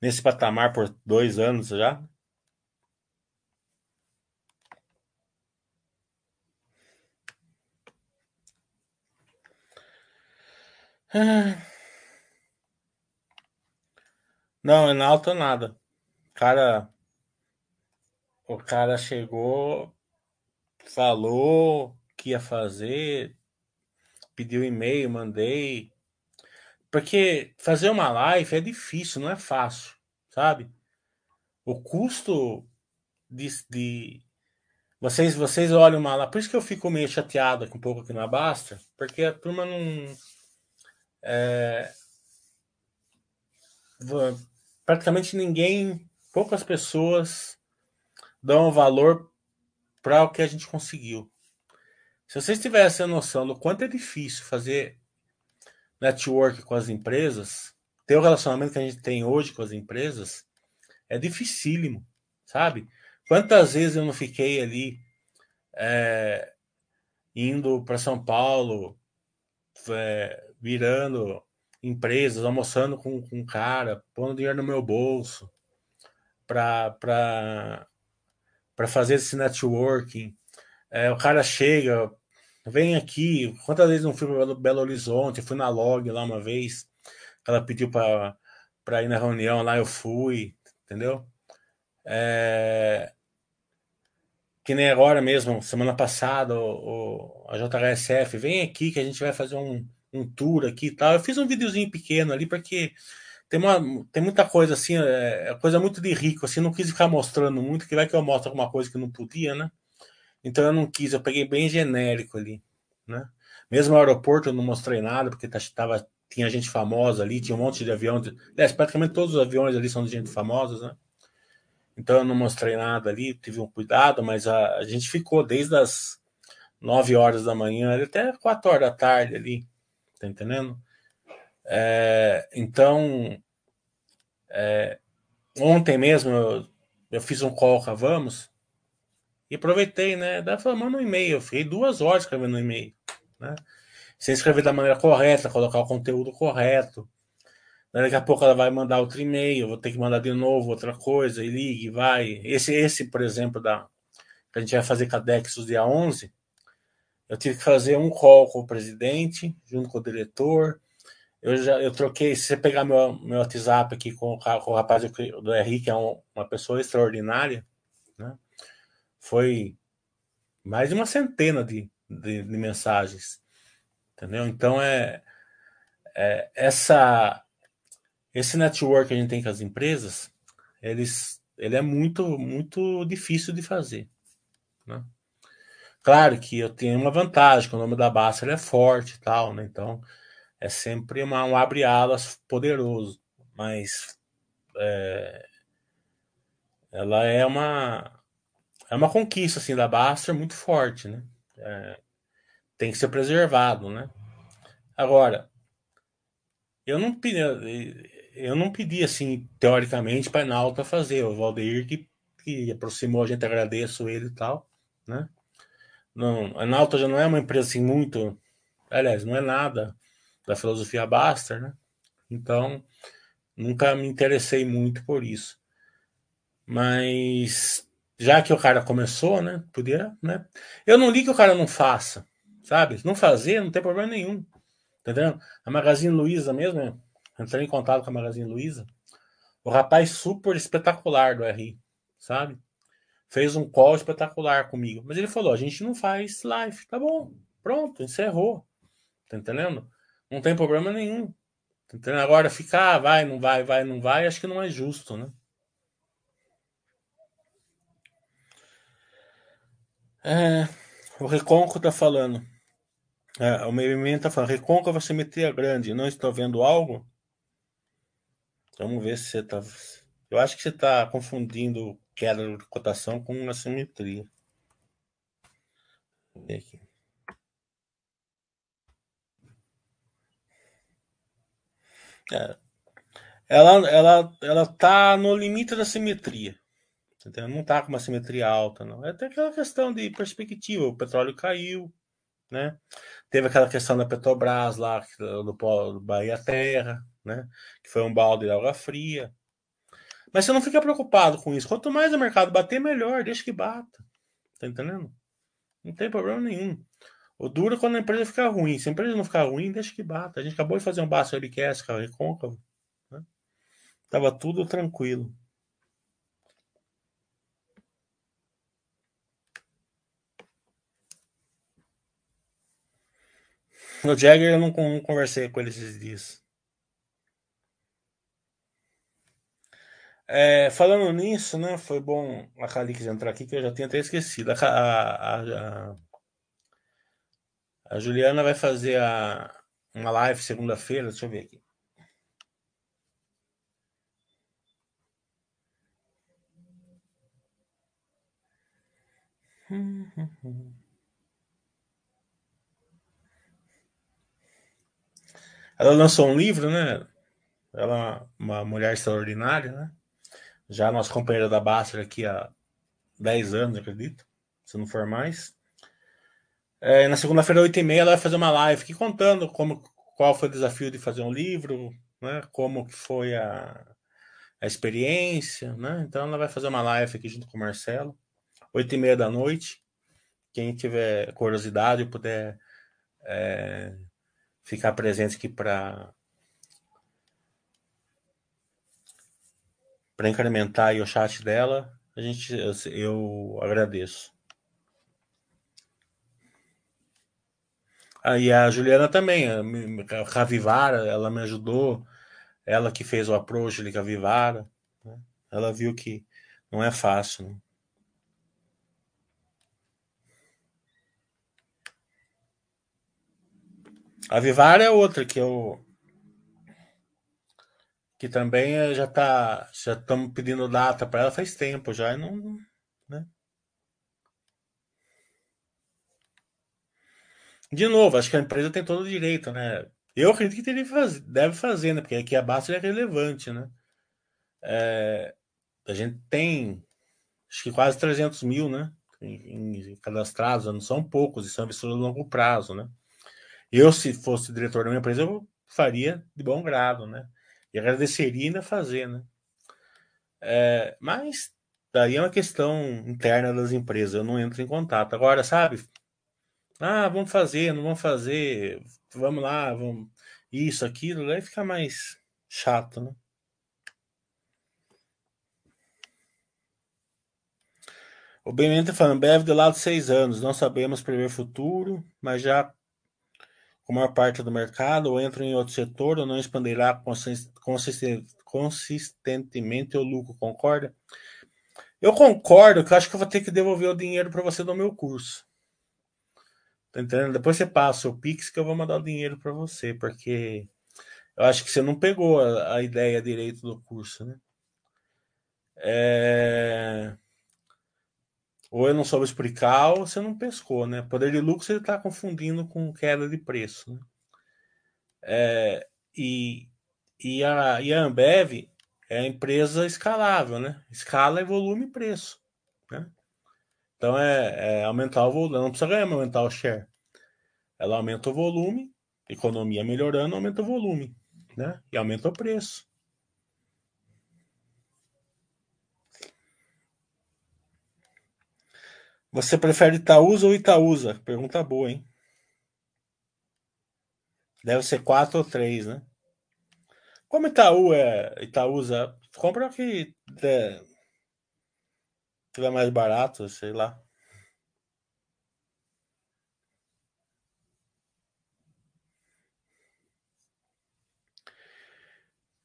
nesse patamar por dois anos já. <sighs> Não, é na alta nada. Cara, o cara chegou, falou que ia fazer, pediu e-mail, mandei. Porque fazer uma live é difícil, não é fácil, sabe? O custo de, de vocês vocês olham uma por isso que eu fico meio chateado com um pouco aqui na Basta, porque a turma não é, praticamente ninguém, poucas pessoas dão valor para o que a gente conseguiu. Se vocês tivessem a noção do quanto é difícil fazer network com as empresas, ter o relacionamento que a gente tem hoje com as empresas, é dificílimo, sabe? Quantas vezes eu não fiquei ali é, indo para São Paulo, é, virando empresas, almoçando com, com um cara, pondo dinheiro no meu bolso para fazer esse networking. É, o cara chega, vem aqui. Quantas vezes não fui para Belo Horizonte? Fui na Log lá uma vez. Ela pediu para ir na reunião lá, eu fui, entendeu? É, que nem agora mesmo, semana passada, o, o, a JHSF, vem aqui que a gente vai fazer um, um tour aqui e tal. Eu fiz um videozinho pequeno ali, porque tem, uma, tem muita coisa assim, é, é coisa muito de rico, assim, não quis ficar mostrando muito, que vai que eu mostro alguma coisa que não podia, né? Então eu não quis, eu peguei bem genérico ali, né? Mesmo no aeroporto eu não mostrei nada, porque tá, tava, tinha gente famosa ali, tinha um monte de aviões. Aliás, praticamente todos os aviões ali são de gente famosa, né? Então eu não mostrei nada ali, tive um cuidado, mas a, a gente ficou desde as 9 horas da manhã até 4 horas da tarde ali, tá entendendo? É, então, é, ontem mesmo eu, eu, fiz um call com a Vamos e aproveitei, né? Da manda um e-mail. Eu fiquei duas horas escrevendo um e-mail, né? Sem escrever da maneira correta, colocar o conteúdo correto. Daqui a pouco ela vai mandar outro e-mail, vou ter que mandar de novo outra coisa, e ligue, vai. Esse, esse por exemplo, da, que a gente vai fazer com a Dexus dia 11, eu tive que fazer um call com o presidente, junto com o diretor. Eu já eu troquei, se você pegar meu, meu WhatsApp aqui com, com o rapaz do RI, que é um, uma pessoa extraordinária, né? foi mais de uma centena de, de, de mensagens. Entendeu? Então é, é essa esse network que a gente tem com as empresas, eles, ele é muito, muito difícil de fazer. Né? Claro que eu tenho uma vantagem, que o nome da Basta é forte e tal, né? Então é sempre uma, um abre-alas poderoso, mas é, ela é uma é uma conquista assim da Baster muito forte, né? É, tem que ser preservado, né? Agora, eu não eu não pedi assim teoricamente para Nauta fazer, o Valdeir que, que aproximou a gente, agradeço ele e tal, né? Não, a Nauta já não é uma empresa assim muito, aliás, não é nada da filosofia Baster, né? Então, nunca me interessei muito por isso. Mas já que o cara começou, né? Podia, né? Eu não li que o cara não faça, sabe? Não fazer, não tem problema nenhum. Entendeu? A Magazine Luiza mesmo, entrei em contato com a Magazine Luiza. O rapaz super espetacular do RI, sabe? Fez um call espetacular comigo. Mas ele falou: a gente não faz live. Tá bom, pronto, encerrou. Tá entendendo? Não tem problema nenhum. Tá entendendo? Agora ficar, ah, vai, não vai, vai, não vai, acho que não é justo, né? É, o Reconco tá falando. É, o movimento tá falando, recôncava simetria grande, não estou vendo algo? Vamos ver se você tá. Eu acho que você está confundindo queda de cotação com. Vou ver aqui. É. Ela, ela, ela tá no limite da simetria. Entendeu? Não tá com uma simetria alta, não. É até aquela questão de perspectiva. O petróleo caiu, né? Teve aquela questão da Petrobras lá, do, do Bahia Terra, né? Que foi um balde de água fria. Mas você não fica preocupado com isso. Quanto mais o mercado bater, melhor, deixa que bata. Tá entendendo? Não tem problema nenhum. O duro é quando a empresa ficar ruim. Se a empresa não ficar ruim, deixa que bata. A gente acabou de fazer um baixo LQS, cara, recôncavo. Né? Tava tudo tranquilo. O Jagger eu não, não conversei com ele esses dias. É, falando nisso, né? Foi bom a Calix entrar aqui, que eu já tinha até esquecido. A, a, a, a Juliana vai fazer uma live segunda-feira, deixa eu ver aqui. Ela lançou um livro, né? Ela é uma mulher extraordinária, né? Já nossa companheira da Basta aqui há 10 anos, acredito, se não for mais. É, na segunda-feira, 8h30, ela vai fazer uma live aqui contando como, qual foi o desafio de fazer um livro, né? Como foi a, a experiência, né? Então ela vai fazer uma live aqui junto com o Marcelo, 8h30 da noite. Quem tiver curiosidade puder é, ficar presente aqui para para incrementar o chat dela, a gente eu, eu agradeço. Ah, a Juliana também, a Cavivara, ela me ajudou, ela que fez o approach de Cavivara, né? ela viu que não é fácil. Né? A Vivara é outra que eu que também eh, já tá já estamos pedindo data para ela faz tempo já e não, né? De novo, acho que a empresa tem todo o direito, né? Eu acredito que ele deve fazer, né? Porque aqui a base é relevante, né? É, a gente tem acho que quase 300 mil, né? Em, em cadastrados, não são poucos, e são investidores de longo prazo, né? Eu, se fosse diretor da minha empresa, eu faria de bom grado, né? E agradeceria ainda fazer, né? É, mas daí é uma questão interna das empresas, eu não entro em contato. Agora, sabe? Ah, vamos fazer, não vamos fazer, vamos lá, vamos. Isso, aquilo, aí fica mais chato, né? O Benjamin tá falando, Bev de lado seis anos, não sabemos prever futuro, mas já com a maior parte do mercado, ou entra em outro setor, ou não expandirá consistentemente o lucro, concorda? Eu concordo que eu acho que eu vou ter que devolver o dinheiro para você do meu curso. Tá entendendo? Depois você passa o Pix que eu vou mandar o dinheiro para você, porque eu acho que você não pegou a, a ideia direito do curso, né? É... Ou eu não soube explicar, ou você não pescou, né? Poder de lucro você está confundindo com queda de preço. Né? É, e, e, a, e a Ambev é a empresa escalável, né? Escala é volume e preço. Né? Então é, é aumentar o volume. Não precisa ganhar, aumentar o share. Ela aumenta o volume, economia melhorando, aumenta o volume. Né? E aumenta o preço. Você prefere Itaúsa ou Itaúsa? Pergunta boa, hein? Deve ser quatro ou três, né? Como Itaú é Itaúsa, compra que tiver mais barato, sei lá.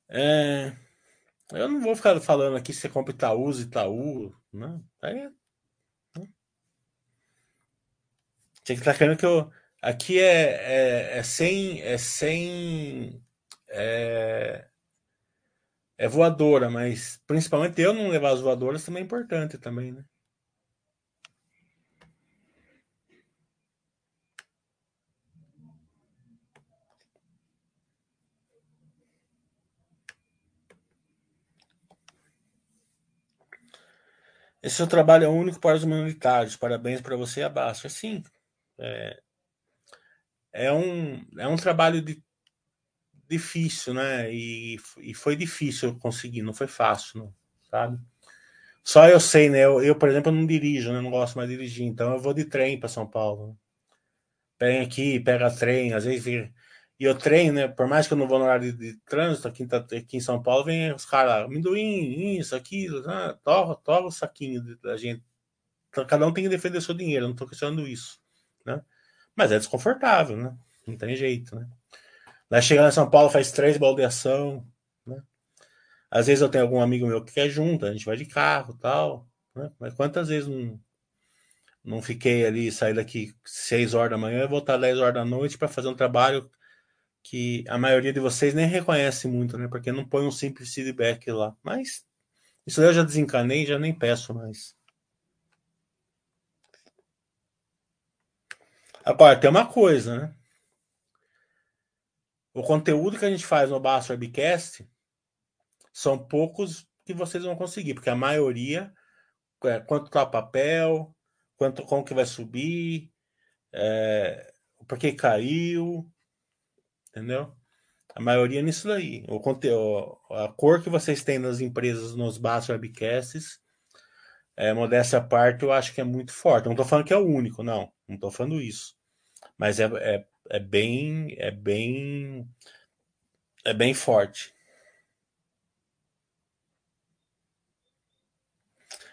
É, eu não vou ficar falando aqui se compra Itaúsa, Itaú, né? Aí Tinha que estar querendo que eu. Aqui é, é, é sem. É sem. É, é voadora, mas principalmente eu não levar as voadoras também é importante também, né? Esse seu trabalho é único para os minoritários. Parabéns para você abaixo. Assim, é, é, um, é um trabalho de, difícil, né? E, e foi difícil eu conseguir, não foi fácil, não, sabe? Só eu sei, né? Eu, eu, por exemplo, não dirijo, né? Não gosto mais de dirigir, então eu vou de trem para São Paulo. Né? Pega aqui, pega trem, às vezes. E eu treino, né? Por mais que eu não vou no horário de, de trânsito, aqui, aqui, em São Paulo, vem os caras, amendoim, isso, aquilo, né? torra, o saquinho da gente. Então, cada um tem que defender seu dinheiro, não estou questionando isso né? Mas é desconfortável, né? Não tem jeito, né? Lá chegando em São Paulo faz três baldeação, né? Às vezes eu tenho algum amigo meu que quer junto, a gente vai de carro tal, né? Mas quantas vezes não, não fiquei ali, sair daqui seis horas da manhã e voltar dez horas da noite para fazer um trabalho que a maioria de vocês nem reconhece muito, né? Porque não põe um simples feedback lá. Mas isso eu já desencanei, já nem peço mais. Agora, tem uma coisa, né? O conteúdo que a gente faz no Basso Webcast são poucos que vocês vão conseguir, porque a maioria é quanto tá o papel, quanto como que vai subir, é, por que caiu, entendeu? A maioria nisso daí. O conteúdo, a cor que vocês têm nas empresas, nos Basso Webcasts, é, modéstia à parte, eu acho que é muito forte. Não estou falando que é o único, não. Não estou falando isso. Mas é, é, é bem. É bem. É bem forte.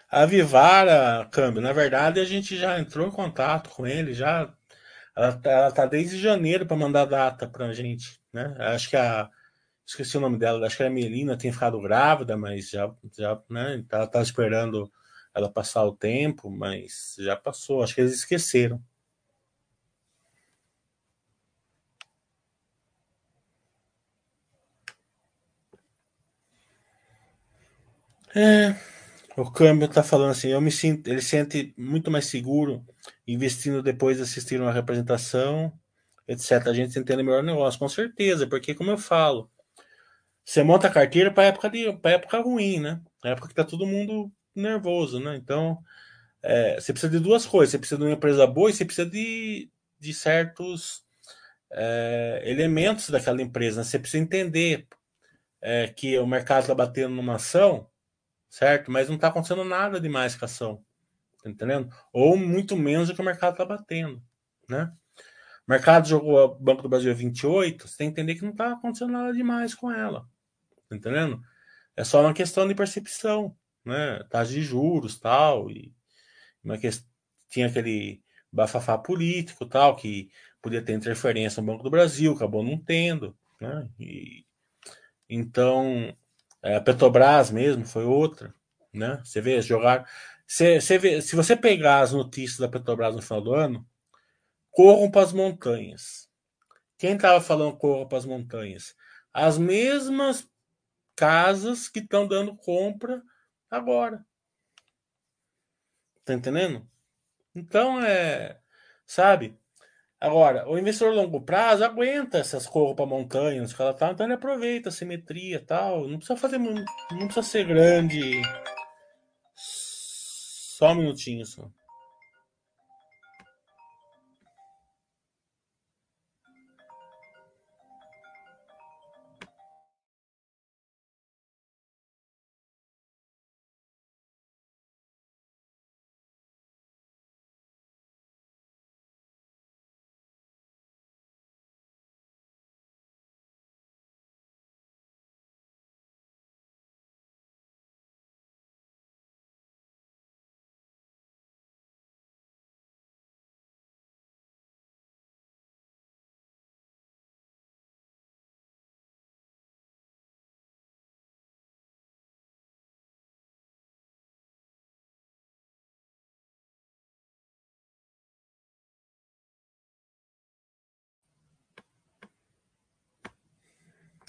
A Vivara, câmbio, na verdade a gente já entrou em contato com ele, já ela, ela tá desde janeiro para mandar data para a gente, né? Acho que a esqueci o nome dela, acho que a Melina tem ficado grávida, mas já já, né, ela tá esperando ela passar o tempo, mas já passou, acho que eles esqueceram. É, o câmbio tá falando assim, eu me sinto, ele sente muito mais seguro investindo depois de assistir uma representação, etc. A gente entende melhor o negócio, com certeza, porque como eu falo, você monta a carteira para época de para época ruim, né? Época que tá todo mundo nervoso, né? Então, é, você precisa de duas coisas, você precisa de uma empresa boa e você precisa de, de certos é, elementos daquela empresa. Né? Você precisa entender é, que o mercado está batendo numa ação certo? Mas não está acontecendo nada demais com a ação, tá entendendo? Ou muito menos do que o mercado está batendo, né? O mercado jogou o Banco do Brasil a 28, você tem que entender que não está acontecendo nada demais com ela, tá entendendo? É só uma questão de percepção, né? Taxa de juros, tal, e uma que... tinha aquele bafafá político, tal, que podia ter interferência no Banco do Brasil, acabou não tendo, né? E, então, é, a Petrobras mesmo foi outra, né? Você vê, jogar. Você, você vê, se você pegar as notícias da Petrobras no final do ano, corram para as montanhas. Quem estava falando corram para as montanhas? As mesmas casas que estão dando compra agora. Tá entendendo? Então é. Sabe? Agora, o investidor a longo prazo aguenta essas corras para montanhas ela tá, então ele aproveita a simetria tal. Não precisa fazer muito, não precisa ser grande. Só um minutinho só.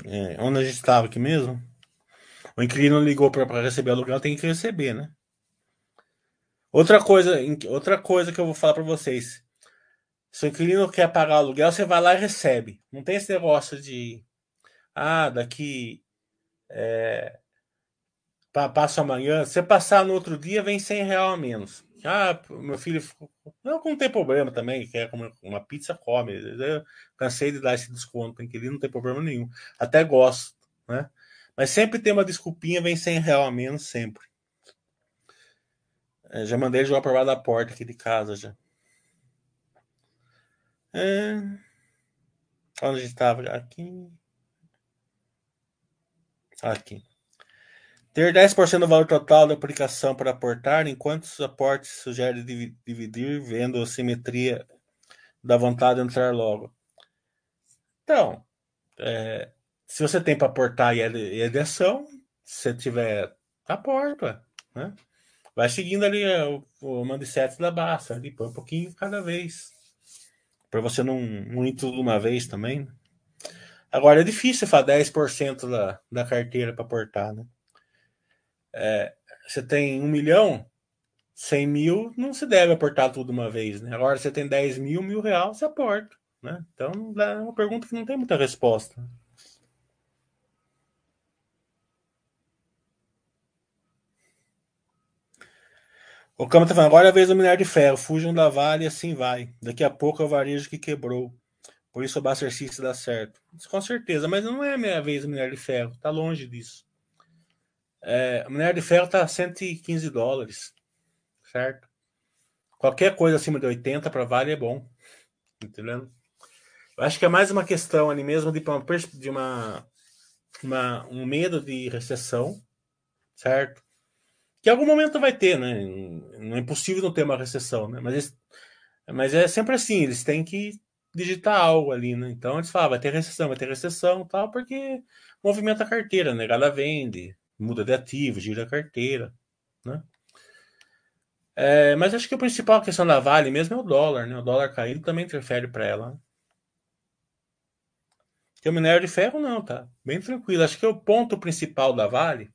É, onde a gente estava aqui mesmo? O inquilino ligou para receber aluguel, tem que receber, né? Outra coisa, outra coisa que eu vou falar para vocês. Se o inquilino quer pagar aluguel, você vai lá e recebe. Não tem esse negócio de ah, daqui é, passa amanhã. Se passar no outro dia, vem 100 real a menos. Ah, meu filho. Não, não tem problema também, quer comer uma pizza, come. Eu cansei de dar esse desconto, em que não tem problema nenhum. Até gosto, né? Mas sempre tem uma desculpinha, vem 100 real a menos, sempre. É, já mandei ele jogar baixo da porta aqui de casa já. É... Onde estava? Aqui. Aqui. Ter 10% do valor total da aplicação para aportar, enquanto os aportes sugere dividir, vendo a simetria da vontade de entrar logo. Então, é, se você tem para aportar e é de ação, se tiver, aporta, né? Vai seguindo ali é, o, o mindset da base, ali, põe um pouquinho cada vez. Para você não, tudo de uma vez também. Agora é difícil fazer 10% da, da carteira para aportar, né? É, você tem um milhão, 100 mil não se deve aportar tudo uma vez, né? Agora você tem 10 mil, mil real, você aporta, né? Então é uma pergunta que não tem muita resposta. O Cama tá falando, agora é a vez do minério de ferro. Fujam da Vale e assim vai. Daqui a pouco é o varejo que quebrou. Por isso o System dá certo. Isso, com certeza, mas não é a minha vez do minério de ferro. Tá longe disso. É, o minério de ferro tá 115 dólares. Certo? Qualquer coisa acima de 80 para Vale é bom. Entendeu? Eu acho que é mais uma questão ali mesmo de uma, de uma, uma um medo de recessão, certo? Que algum momento vai ter, né? Não é impossível não ter uma recessão, né? Mas, mas é sempre assim, eles têm que digitar algo ali, né? Então eles falam, vai ter recessão, vai ter recessão tal, porque movimenta a carteira, né? Ela vende, muda de ativo, gira a carteira, né? É, mas acho que a principal questão da Vale mesmo é o dólar, né? O dólar caindo também interfere para ela. Que o minério de ferro não, tá? Bem tranquilo. Acho que o ponto principal da Vale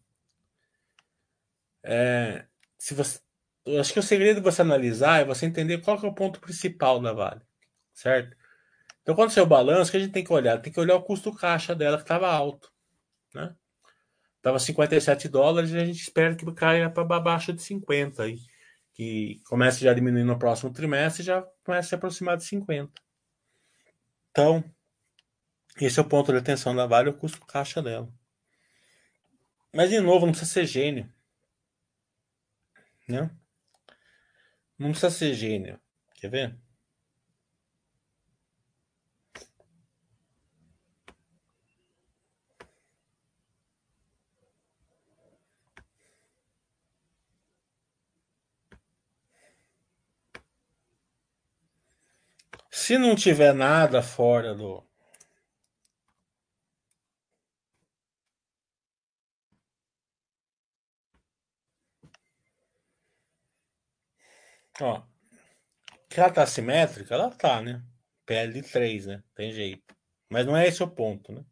é, se você, acho que o segredo de você analisar é você entender qual é o ponto principal da Vale, certo? Então, quando você o balanço, que a gente tem que olhar? Tem que olhar o custo caixa dela, que estava alto, né? Tava 57 dólares e a gente espera que caia para baixo de 50 aí. Que comece já a diminuir no próximo trimestre e já comece a se aproximar de 50. Então, esse é o ponto de atenção da Vale, o custo caixa dela. Mas, de novo, não precisa ser gênio né? Não precisa ser gênio. Quer ver? Se não tiver nada fora do, Ó, que ela tá simétrica, ela tá, né? PL 3, né? Tem jeito. Mas não é esse o ponto, né?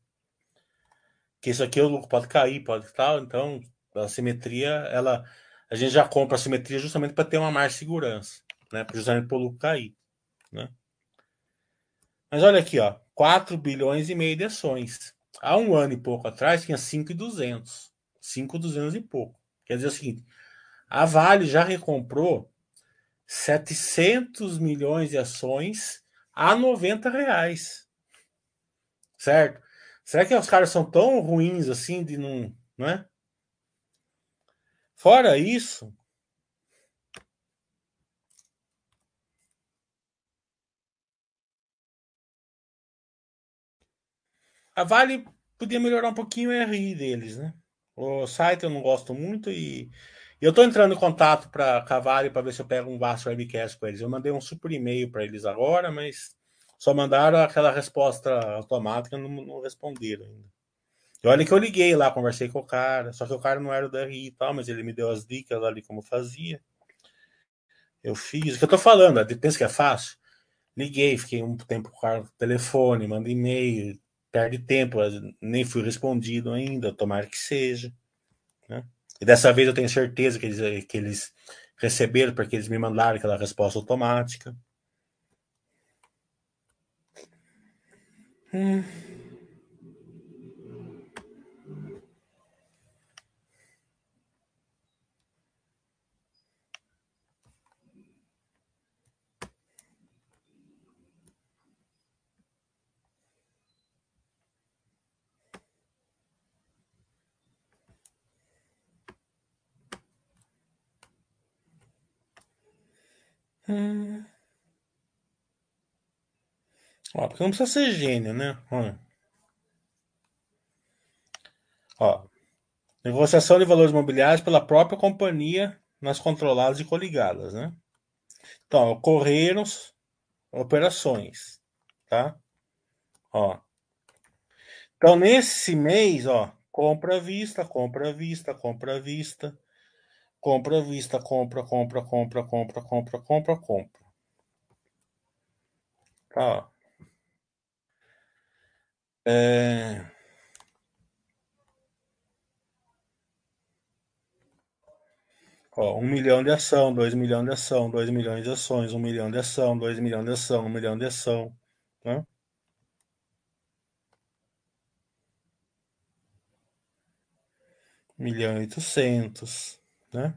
Que isso aqui o lucro pode cair, pode tal, então a simetria, ela a gente já compra a simetria justamente para ter uma mais segurança, né? Justamente para o lucro cair, né? Mas olha aqui, ó, 4 bilhões e meio de ações. Há um ano e pouco atrás tinha 5,200. 5,200 e pouco. Quer dizer o seguinte, a Vale já recomprou 700 milhões de ações a 90 reais. Certo? Será que os caras são tão ruins assim de não. Não é? Fora isso. A Vale podia melhorar um pouquinho o RI deles, né? O site eu não gosto muito e eu estou entrando em contato para Cavalli para ver se eu pego um Vasco Webcast com eles. Eu mandei um super e-mail para eles agora, mas só mandaram aquela resposta automática não, não responderam ainda. E olha que eu liguei lá, conversei com o cara, só que o cara não era do RI e tal, mas ele me deu as dicas ali como fazia. Eu fiz. O que eu tô falando, pensa que é fácil? Liguei, fiquei um tempo com o cara no telefone, manda e-mail, perde tempo, nem fui respondido ainda, tomara que seja. Né? E dessa vez eu tenho certeza que eles, que eles receberam, porque eles me mandaram aquela resposta automática. Hum. Hum. Ó, porque não precisa ser gênio, né? Ó. Ó. Negociação de valores imobiliários pela própria companhia nas controladas e coligadas, né? Então, ocorreram operações, tá? Ó. Então, nesse mês, ó, compra à vista, compra à vista, compra à vista, Compra vista, compra, compra, compra, compra, compra, compra, compra. Tá. É... Ó, 1 milhão de ação, 2 milhões de ação, 2 milhões de ações, 1 milhão de ação, 2 milhões de ação, 1 milhão de ação. Né? milhão e oitocentos, né?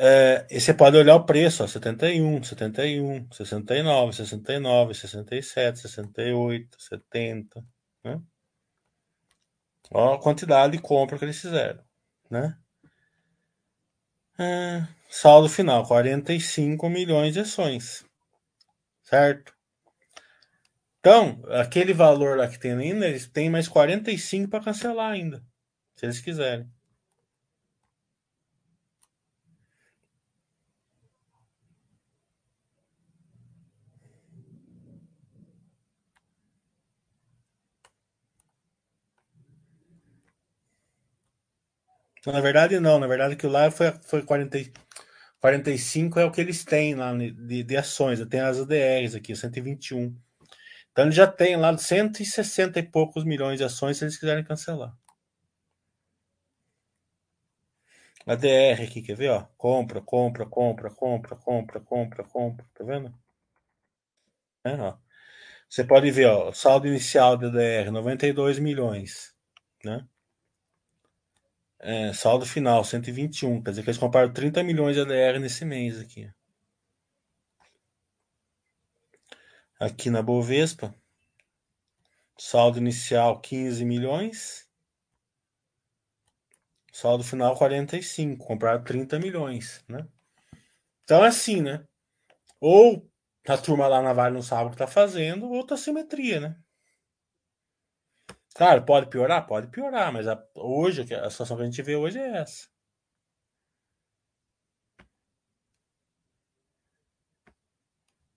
É, e você pode olhar o preço, ó, 71, 71, 69, 69, 67, 68, 70, né? Ó a quantidade de compra que eles fizeram, né? É, saldo final, 45 milhões de ações, certo? Então, aquele valor lá que tem ainda, eles têm mais 45 para cancelar ainda, se eles quiserem. Na verdade, não. Na verdade, aquilo lá foi, foi 40, 45 é o que eles têm lá de, de ações. Tem as ADRs aqui, 121. Então, eles já têm lá 160 e poucos milhões de ações se eles quiserem cancelar. ADR aqui, quer ver? Ó? Compra, compra, compra, compra, compra, compra, compra. Tá vendo? É, ó. Você pode ver, ó, saldo inicial da ADR, 92 milhões. Né? É, saldo final, 121. Quer dizer que eles compraram 30 milhões de ADR nesse mês aqui. Aqui na Bovespa, saldo inicial 15 milhões, saldo final 45, compraram 30 milhões, né? Então é assim, né? Ou a turma lá na Vale não sabe o que tá fazendo, ou tá simetria, né? Claro, pode piorar? Pode piorar, mas a, hoje, a situação que a gente vê hoje é essa.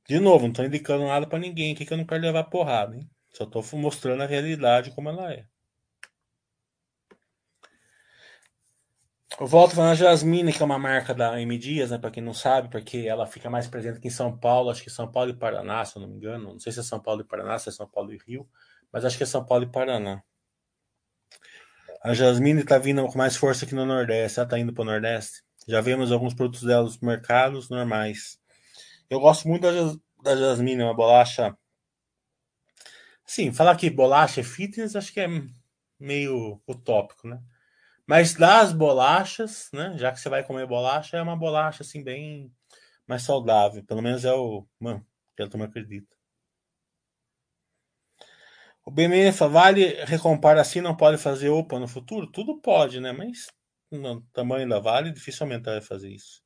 De novo, não estou indicando nada para ninguém aqui que eu não quero levar porrada, hein? Só estou mostrando a realidade como ela é. Eu volto falando a Jasmine, que é uma marca da M Dias, né? Para quem não sabe, porque ela fica mais presente aqui em São Paulo, acho que São Paulo e Paraná, se eu não me engano. Não sei se é São Paulo e Paraná, se é São Paulo e Rio mas acho que é São Paulo e Paraná. A Jasmine está vindo com mais força aqui no Nordeste. Ela está indo para o Nordeste. Já vemos alguns produtos dela nos mercados normais. Eu gosto muito da, da Jasmine, uma bolacha. Sim, falar que bolacha é fitness acho que é meio utópico, né? Mas das bolachas, né? Já que você vai comer bolacha, é uma bolacha assim bem mais saudável. Pelo menos é o. Mano, que eu também acredito. O BMF vale recompara assim, não pode fazer OPA no futuro? Tudo pode, né? Mas no tamanho da Vale, dificilmente vai fazer isso.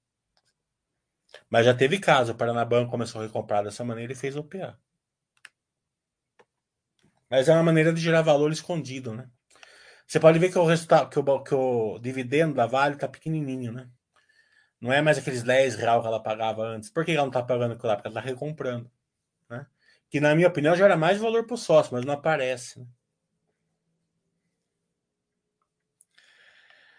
Mas já teve caso, o Paranabanco começou a recomprar dessa maneira e fez OPA. Mas é uma maneira de gerar valor escondido, né? Você pode ver que o resultado, que o, que o dividendo da Vale está pequenininho, né? Não é mais aqueles 10 reais que ela pagava antes. Por que ela não está pagando aquilo lá? Porque ela está recomprando. Que na minha opinião gera mais valor para o sócio, mas não aparece. Né?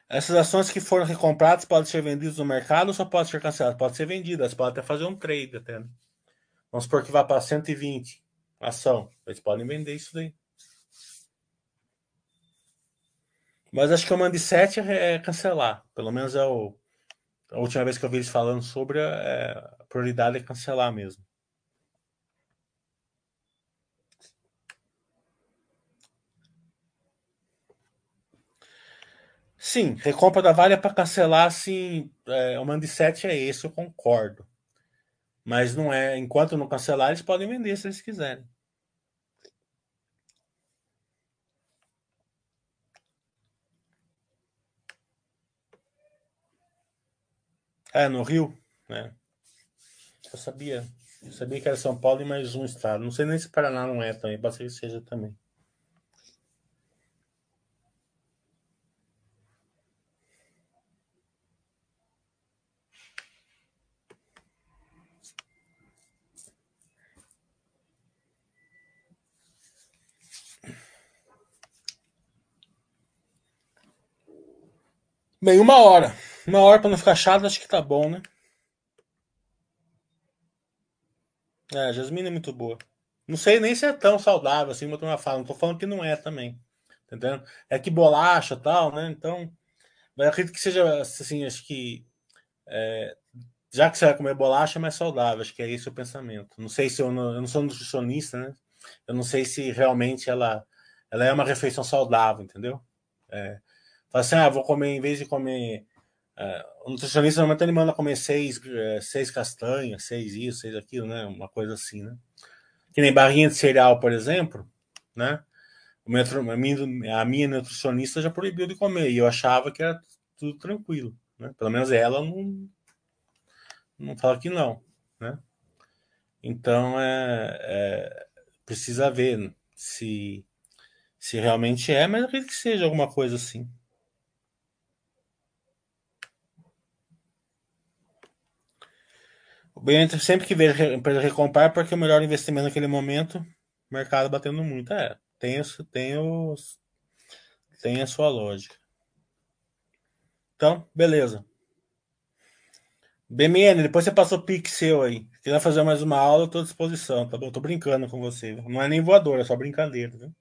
Essas ações que foram recompradas podem ser vendidas no mercado ou só podem ser canceladas? Pode ser vendidas, pode até fazer um trade até. Né? Vamos supor que vá para 120 ação. Eles podem vender isso daí. Mas acho que o mando 7 é cancelar. Pelo menos é o, a última vez que eu vi eles falando sobre é, a prioridade é cancelar mesmo. Sim, recompra da Vale é para cancelar, assim, é, o mando 7 é esse, eu concordo. Mas não é, enquanto não cancelar, eles podem vender se eles quiserem. É, no Rio, né? Eu sabia. Eu sabia que era São Paulo e mais um estado. Não sei nem se Paraná não é também, pode ser que seja também. Bem, uma hora. Uma hora pra não ficar chato, acho que tá bom, né? É, Jasmine é muito boa. Não sei nem se é tão saudável assim, uma turma fala. Não tô falando que não é também. Entendendo? É que bolacha tal, né? Então, Mas acredito que seja assim, acho que é, já que você vai comer bolacha, é mais saudável. Acho que é esse o pensamento. Não sei se eu não, eu não sou nutricionista, né? Eu não sei se realmente ela, ela é uma refeição saudável, entendeu? É, fala assim, ah, vou comer, em vez de comer. É, o nutricionista normalmente ele manda comer seis, é, seis castanhas, seis isso, seis aquilo, né? Uma coisa assim, né? Que nem barrinha de cereal, por exemplo, né? a minha nutricionista já proibiu de comer e eu achava que era tudo tranquilo, né? Pelo menos ela não, não fala que não, né? Então é, é precisa ver se se realmente é, mas acredito que seja alguma coisa assim. Bem sempre que vejo a empresa recomprar porque o melhor investimento naquele momento, mercado batendo muito. É, tem, tem, os, tem a sua lógica. Então, beleza. BMN, depois você passou o pixel aí. Se quiser fazer mais uma aula, eu tô à disposição, tá bom? Tô brincando com você. Não é nem voador, é só brincadeira, viu?